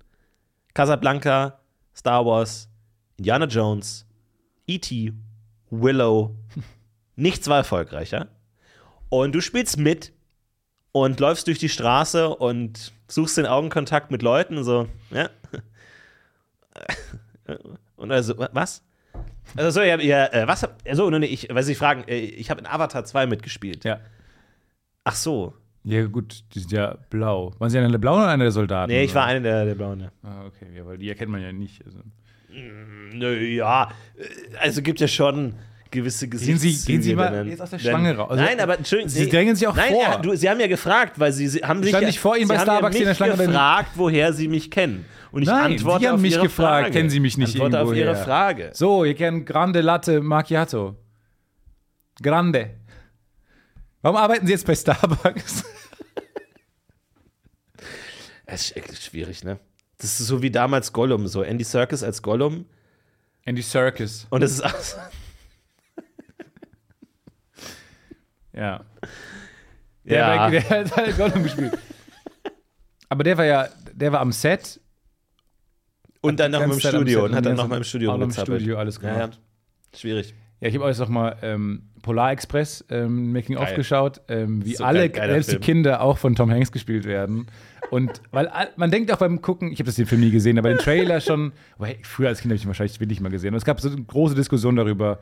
Casablanca, Star Wars, Indiana Jones, E.T., Willow. Nichts war erfolgreicher. Und du spielst mit und läufst durch die Straße und suchst den Augenkontakt mit Leuten und so, ja. Und also, wa- was? Also, so, ja, ja äh, was? Also, nee, ich, weil Sie fragen, äh, ich habe in Avatar 2 mitgespielt. Ja. Ach so. Ja, gut, die sind ja blau. Waren sie einer der Blauen oder einer der Soldaten? Nee, ich war oder? einer der, der Blauen. Ja. Ah, okay, ja, weil die erkennt man ja nicht. Also. Nö, ja. äh, Also gibt ja schon gewisse Gehen Gesichtszüge. Sie, gehen Sie mal jetzt aus der Schlange raus. Also, Nein, aber Entschuldigung. Sie drängen sich auch nein, vor. Ja, du, Sie haben ja gefragt, weil Sie, Sie haben sich Stand vor Ihnen bei Starbucks in der Schlange, gefragt, woher Sie mich kennen. Und ich Nein, antworte Sie haben auf mich Ihre gefragt, Frage. kennen Sie mich nicht antworte auf Ihre? Frage. So, ihr kennt Grande Latte Macchiato. Grande. Warum arbeiten Sie jetzt bei Starbucks? Es ist echt schwierig, ne? Das ist so wie damals Gollum, so Andy Serkis als Gollum. Andy Circus. Und es ist auch so, Ja. Der, ja. war, der hat halt Gollum gespielt. Aber der war ja, der war am Set. und dann noch im Studio und hat dann noch mal im Studio auch im. Studio alles Ja, gemacht. ja. Schwierig. Ja, ich habe euch noch mal ähm, Polar Express ähm, Making of Geil. geschaut, ähm, wie So alle, selbst Film. die Kinder auch von Tom Hanks gespielt werden. Und weil man denkt auch beim Gucken, ich habe das den Film nie gesehen, aber den Trailer schon, früher als Kind habe ich ihn wahrscheinlich wirklich mal gesehen. Und es gab so eine große Diskussion darüber,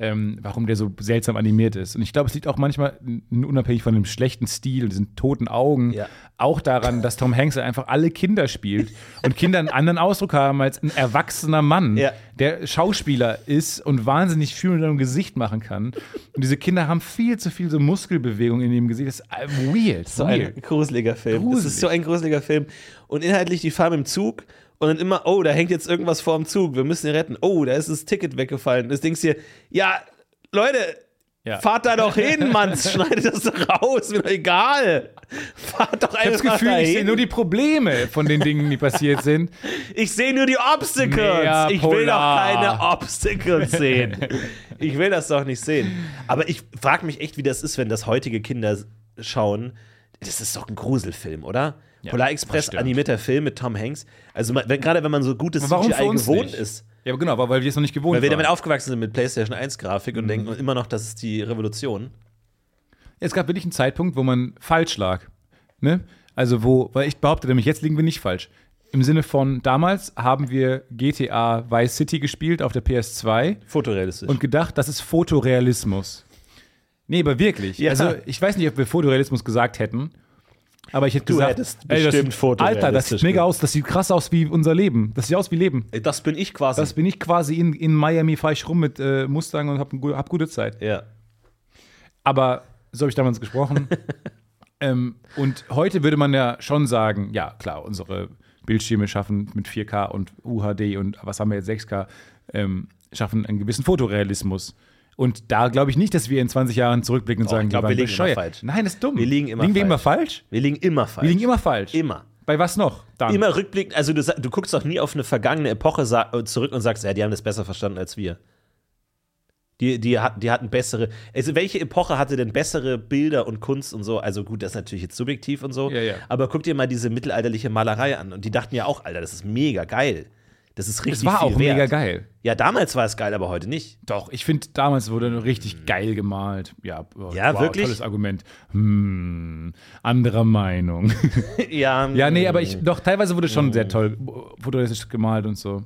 ähm, warum der so seltsam animiert ist. Und ich glaube, es liegt auch manchmal, unabhängig von dem schlechten Stil und diesen toten Augen, Ja. auch daran, dass Tom Hanks einfach alle Kinder spielt und Kinder einen anderen Ausdruck haben als ein erwachsener Mann, Ja. der Schauspieler ist und wahnsinnig viel mit seinem Gesicht machen kann. Und diese Kinder haben viel zu viel so Muskelbewegung in ihrem Gesicht. Das ist weird. So weird. ein gruseliger Film. Gruselig. Es ist so ein gruseliger Film. Und inhaltlich, die fahren im Zug und dann immer, oh, da hängt jetzt irgendwas vor dem Zug, wir müssen ihn retten. Oh, da ist das Ticket weggefallen. Das denkst du dir, ja, Leute, Ja. fahrt da doch hin, Mann, schneidet das doch raus, mir doch egal. Fahrt doch Ich habe einfach das Gefühl, ich sehe nur die Probleme von den Dingen, die passiert sind. Ich sehe nur die Obstacles. Mehr ich will doch keine Obstacles sehen. Ich will das doch nicht sehen. Aber ich frage mich echt, wie das ist, wenn das heutige Kinder schauen. Das ist doch ein Gruselfilm, oder? Ja, Polar Express, animierter Film mit Tom Hanks. Also wenn, gerade wenn man so gutes warum CGI gewohnt nicht? ist. Ja, genau, aber weil wir es noch nicht gewohnt Weil wir waren. damit aufgewachsen sind mit PlayStation 1 Grafik Mhm. und denken immer noch, das ist die Revolution. Es gab wirklich einen Zeitpunkt, wo man falsch lag. Ne? Also wo, weil ich behaupte nämlich, jetzt liegen wir nicht falsch. Im Sinne von, damals haben wir GTA Vice City gespielt auf der PS2 Fotorealistisch. und gedacht, das ist Fotorealismus. Nee, aber wirklich. Ja. Also ich weiß nicht, ob wir Fotorealismus gesagt hätten, aber ich hätte Du gesagt, hättest ey, das bestimmt sieht, Alter, das sieht mega aus, das sieht krass aus wie unser Leben. Das sieht aus wie Leben. das bin ich quasi. Das bin ich quasi in, in Miami, fahre ich rum mit äh, Mustang und hab, hab gute Zeit. ja. Aber so habe ich damals gesprochen. ähm, und heute würde man ja schon sagen, ja klar, unsere Bildschirme schaffen mit 4K und UHD und was haben wir jetzt 6K, ähm, schaffen einen gewissen Fotorealismus. Und da glaube ich nicht, dass wir in 20 Jahren zurückblicken und Oh, sagen, ich glaub, waren wir liegen immer bescheuert. falsch. Nein, das ist dumm. Wir liegen immer liegen wir falsch. immer falsch? Wir liegen immer falsch. Wir liegen immer falsch. Immer. Bei was noch? Dann. Immer rückblickend, also du, du guckst doch nie auf eine vergangene Epoche äh, zurück und sagst, ja, die haben das besser verstanden als wir. Die, die, hat- die hatten bessere. Also, welche Epoche hatte denn bessere Bilder und Kunst und so? Also, gut, das ist natürlich jetzt subjektiv und so. Ja, ja. Aber guck dir mal diese mittelalterliche Malerei an. Und die dachten ja auch, Alter, das ist mega geil. Das ist richtig Es war viel auch wert. mega geil. Ja, damals war es geil, aber heute nicht. Doch, ich finde, damals wurde richtig geil gemalt. Ja, Mhm. Ja, wow, wirklich? Tolles Argument. Hm, anderer Meinung. ja, Ja, nee, aber ich, doch, teilweise wurde schon sehr toll fotorealistisch gemalt und so.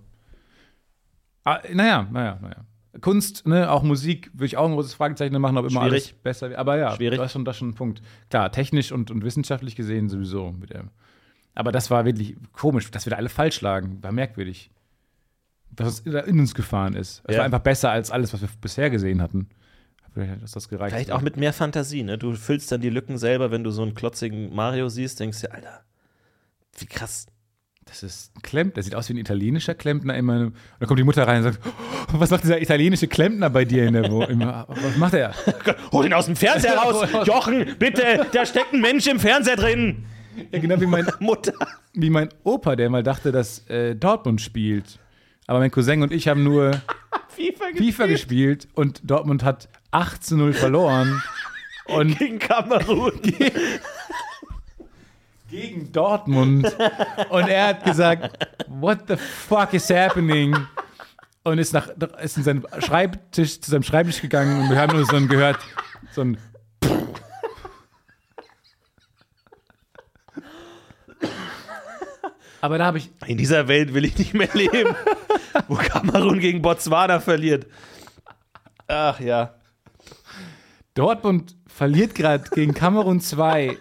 Ah, naja, naja, naja. Kunst, ne, auch Musik, würde ich auch ein großes Fragezeichen machen, ob immer Schwierig. alles besser wird. Aber ja, Schwierig. das ist schon, das ist schon ein Punkt. Klar, technisch und, und wissenschaftlich gesehen sowieso. Mit der, aber das war wirklich komisch, dass wir da alle falsch lagen. War merkwürdig. Was in uns gefahren ist. Es Ja. war einfach besser als alles, was wir bisher gesehen hatten. Vielleicht hat das gereicht. Vielleicht auch mit mehr Fantasie, ne? Du füllst dann die Lücken selber, wenn du so einen klotzigen Mario siehst, denkst du, Alter, wie krass. Das ist ein Klempner. Der sieht aus wie ein italienischer Klempner. Immer, und dann kommt die Mutter rein und sagt: "Oh, Was macht dieser italienische Klempner bei dir in der Wo im, Was macht er? Hol ihn aus dem Fernseher raus! Jochen, bitte! Da steckt ein Mensch im Fernseher drin! Ja, genau wie mein, Mutter. wie mein Opa, der mal dachte, dass äh, Dortmund spielt. Aber mein Cousin und ich haben nur FIFA, FIFA gespielt und Dortmund hat 8 zu 0 verloren. Und gegen Kamerun. gegen Dortmund. Und er hat gesagt, what the fuck is happening? Und ist, nach, ist in seinen Schreibtisch, zu seinem Schreibtisch gegangen und wir haben nur so ein gehört, so ein Aber da habe ich, In dieser Welt will ich nicht mehr leben, wo Kamerun gegen Botswana verliert. Ach ja. Dortmund verliert gerade gegen Kamerun 2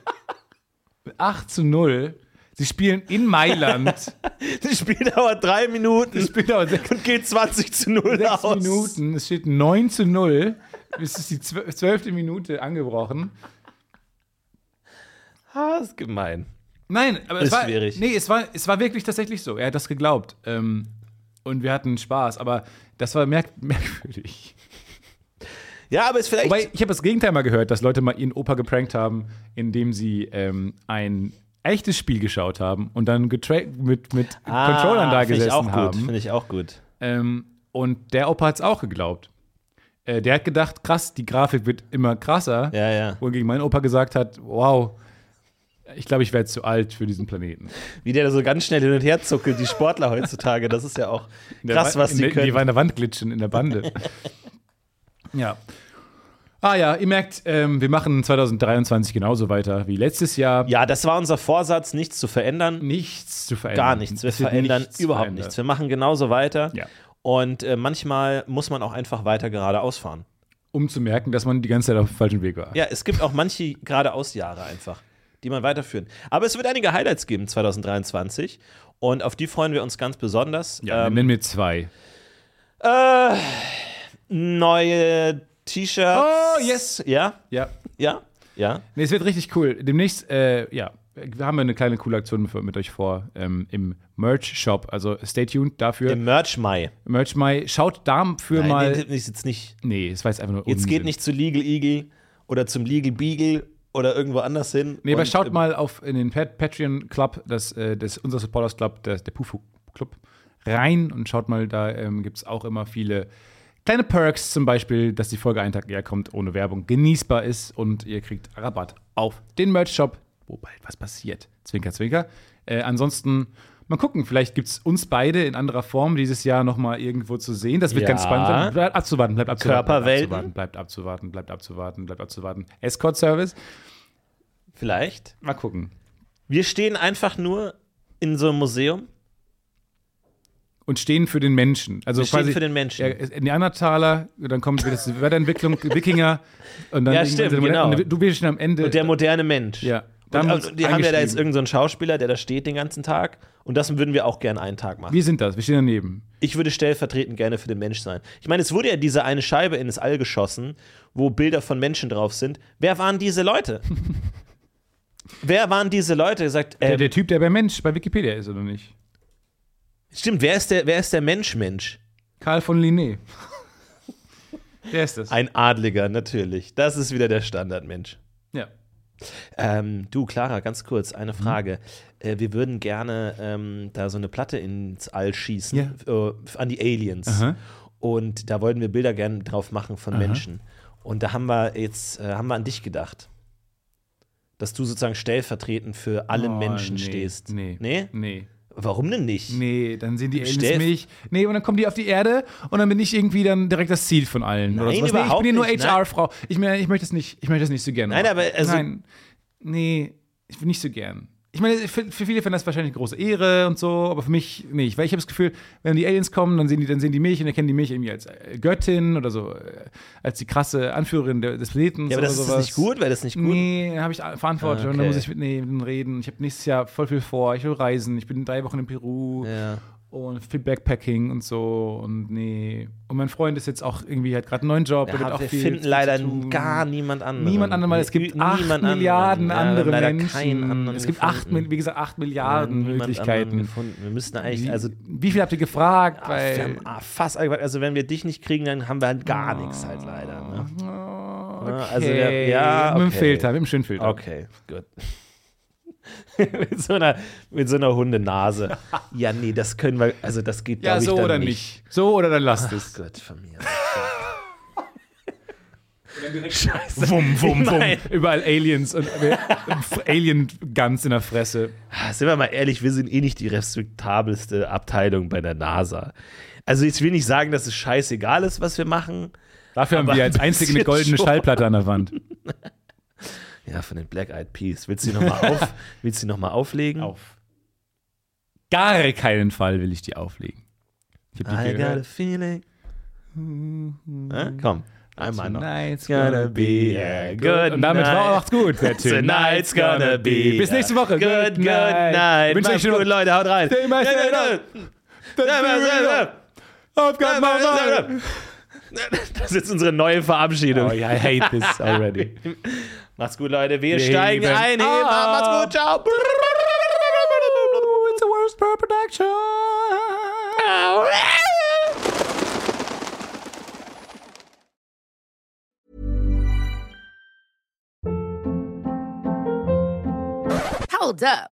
8 zu 0. Sie spielen in Mailand. Das Spiel dauert drei Minuten Das Spiel dauert sechs, und geht 20 zu 0 sechs aus. Minuten. Es steht 9 zu 0. Es ist die zwö- zwölfte Minute angebrochen. Ah, ist gemein. Nein, aber es war, schwierig. Nee, es war, es war wirklich tatsächlich so. Er hat das geglaubt. Ähm, und wir hatten Spaß. Aber das war merk merkwürdig. Ja, aber ist vielleicht. Wobei, ich habe das Gegenteil mal gehört, dass Leute mal ihren Opa geprankt haben, indem sie ähm, ein echtes Spiel geschaut haben und dann mit, mit Controllern da Ah, gesessen ich auch gut. haben. Finde ich auch gut. Ähm, und der Opa hat es auch geglaubt. Äh, der hat gedacht, krass, die Grafik wird immer krasser. Ja, ja. Wohingegen mein Opa gesagt hat, wow, ich glaube, ich werde zu alt für diesen Planeten. Wie der da so ganz schnell hin und her zuckelt, die Sportler heutzutage. Das ist ja auch krass, Wa- was sie können. Die war in der Wand glitschen in der Bande. ja. Ah ja, ihr merkt, ähm, wir machen 2023 genauso weiter wie letztes Jahr. Ja, das war unser Vorsatz, nichts zu verändern. Nichts zu verändern. Gar nichts. Wir verändern nichts überhaupt verändert. nichts. Wir machen genauso weiter. Ja. Und äh, manchmal muss man auch einfach weiter geradeaus fahren. Um zu merken, dass man die ganze Zeit auf dem falschen Weg war. Ja, es gibt auch manche geradeaus-Jahre einfach, die man weiterführen. Aber es wird einige Highlights geben 2023 und auf die freuen wir uns ganz besonders. Ja, ähm, nennen wir zwei. äh, neue T-Shirts. Oh, yes. Ja, Ja. ja, ja. Nee, es wird richtig cool. Demnächst, äh, ja, wir haben eine kleine coole Aktion für, mit euch vor ähm, im Merch-Shop. Also stay tuned dafür. Im Merch Mai. Merch Mai. Schaut dafür mal. Nein, nee, jetzt nicht. Nee, es war jetzt einfach nur Jetzt geht Unsinn. nicht zu Legal Eagle oder zum Legal Beagle oder irgendwo anders hin. Nee, aber schaut äh, mal auf in den Pat Patreon Club, das, äh, das unser Supporters Club, das, der Pufu Club, rein und schaut mal, da ähm, gibt es auch immer viele kleine Perks, zum Beispiel, dass die Folge einen Tag eher kommt, ohne Werbung, genießbar ist und ihr kriegt Rabatt auf den Merch-Shop, wo bald was passiert. Zwinker, zwinker. Äh, ansonsten mal gucken, vielleicht gibt es uns beide in anderer Form dieses Jahr nochmal irgendwo zu sehen. Das wird Ja. ganz spannend sein. Bleibt abzuwarten, bleibt abzuwarten. Körperwelten? Bleibt abzuwarten, bleibt abzuwarten, bleibt abzuwarten. Escort-Service. Vielleicht. Mal gucken. Wir stehen einfach nur in so einem Museum. und stehen für den Menschen. Also Wir stehen quasi für den Menschen. Ja, Neandertaler, dann kommt wieder das Weiterentwicklung, Wikinger und dann Ja, stimmt, genau. du bist schon am Ende. Und der moderne Mensch. ja, Uns die haben ja da jetzt irgendeinen so Schauspieler, der da steht den ganzen Tag. Und das würden wir auch gerne einen Tag machen. Wir sind das, wir stehen daneben. Ich würde stellvertretend gerne für den Mensch sein. Ich meine, es wurde ja diese eine Scheibe ins All geschossen, wo Bilder von Menschen drauf sind. Wer waren diese Leute? Wer waren diese Leute? Gesagt, Der, ähm, der Typ, der bei Mensch bei Wikipedia ist, oder nicht? stimmt, wer ist der, wer ist der Mensch-Mensch? Karl von Linné. der ist das. Ein Adliger, natürlich. Das ist wieder der Standardmensch. ja. Ähm, du, Clara, ganz kurz, eine Mhm. Frage. Äh, wir würden gerne ähm, da so eine Platte ins All schießen, äh, an die Aliens. Aha. Und da wollten wir Bilder gerne drauf machen von Menschen. Und da haben wir jetzt, äh, haben wir an dich gedacht. Dass du sozusagen stellvertretend für alle Oh, Menschen nee, stehst. Nee. Nee? Nee. Warum denn nicht? Nee, dann sehen die Aliens Stellv- mich. Nee, und dann kommen die auf die Erde und dann bin ich irgendwie dann direkt das Ziel von allen. oder Nein, sowas. Nee, ich bin hier nur. HR-Frau. Ich, ich möchte das nicht, ich möchte das nicht so gerne. Nein, aber also- Nein. Nee, ich bin nicht so gern. Ich meine, für, für viele fänden das wahrscheinlich eine große Ehre und so, aber für mich nicht. Weil ich habe das Gefühl, wenn die Aliens kommen, dann sehen die, dann sehen die mich und erkennen die mich irgendwie als äh, Göttin oder so, äh, als die krasse Anführerin des Planeten. Ja, aber das oder ist sowas. nicht gut, wäre das nicht gut? Nee, da habe ich Verantwortung. Ah, Und okay. dann muss ich mit denen reden. Ich habe nächstes Jahr voll viel vor. Ich will reisen. Ich bin drei Wochen in Peru. Ja. Und viel Backpacking und so und nee. Und mein Freund ist jetzt auch irgendwie, hat gerade einen neuen Job. der wird Ja, auch wir viel, finden leider gar niemand anderen. Niemand anderen, weil es gibt acht anderen. Milliarden Ja, wir haben andere leider Menschen. keinen anderen es gibt acht, wie gesagt, acht Ja, Milliarden anderen Möglichkeiten. Gefunden. Wir müssten eigentlich, Wie, also wie viel habt ihr gefragt? Ah, wir Weil, haben ah, fast alle gesagt, also wenn wir dich nicht kriegen, dann haben wir halt gar nichts halt leider. Ne? okay. also der- ja, Mit dem okay. Filter, mit dem schönen Filter. Okay, gut. mit, so einer, mit so einer Hundenase. Ja, nee, das können wir, also das geht Ja, glaub ich, so dann oder nicht. nicht. So oder dann lasst Ach es. Gott, von mir. Wum, wum, wum. Nein. Überall Aliens und äh, Alien-Guns in der Fresse. Ah, Sind wir mal ehrlich, wir sind eh nicht die respektabelste Abteilung bei der NASA. Also ich will nicht sagen, dass es scheißegal ist, was wir machen. Dafür haben wir als ein einzige eine goldene schon. Schallplatte an der Wand. Ja, von den Black Eyed Peas. Willst du die nochmal auf, willst du noch mal auflegen? Auf gar keinen Fall will ich die auflegen. Ich hab die I got a gehört. feeling. Äh, komm, einmal noch. Tonight's Gonna be a good Und damit night. macht's gut. Tonight's gonna be Bis nächste Woche. Good, good night. Wünsche euch gut, Leute, haut rein. Stay my I've got my mind. Das ist unsere neue Verabschiedung. Oh, yeah, I hate this already. Macht's gut, Leute. Wir Wir steigen heben ein. Heben ab. ab. Macht's gut. Ciao. It's a worst per production. Hold up.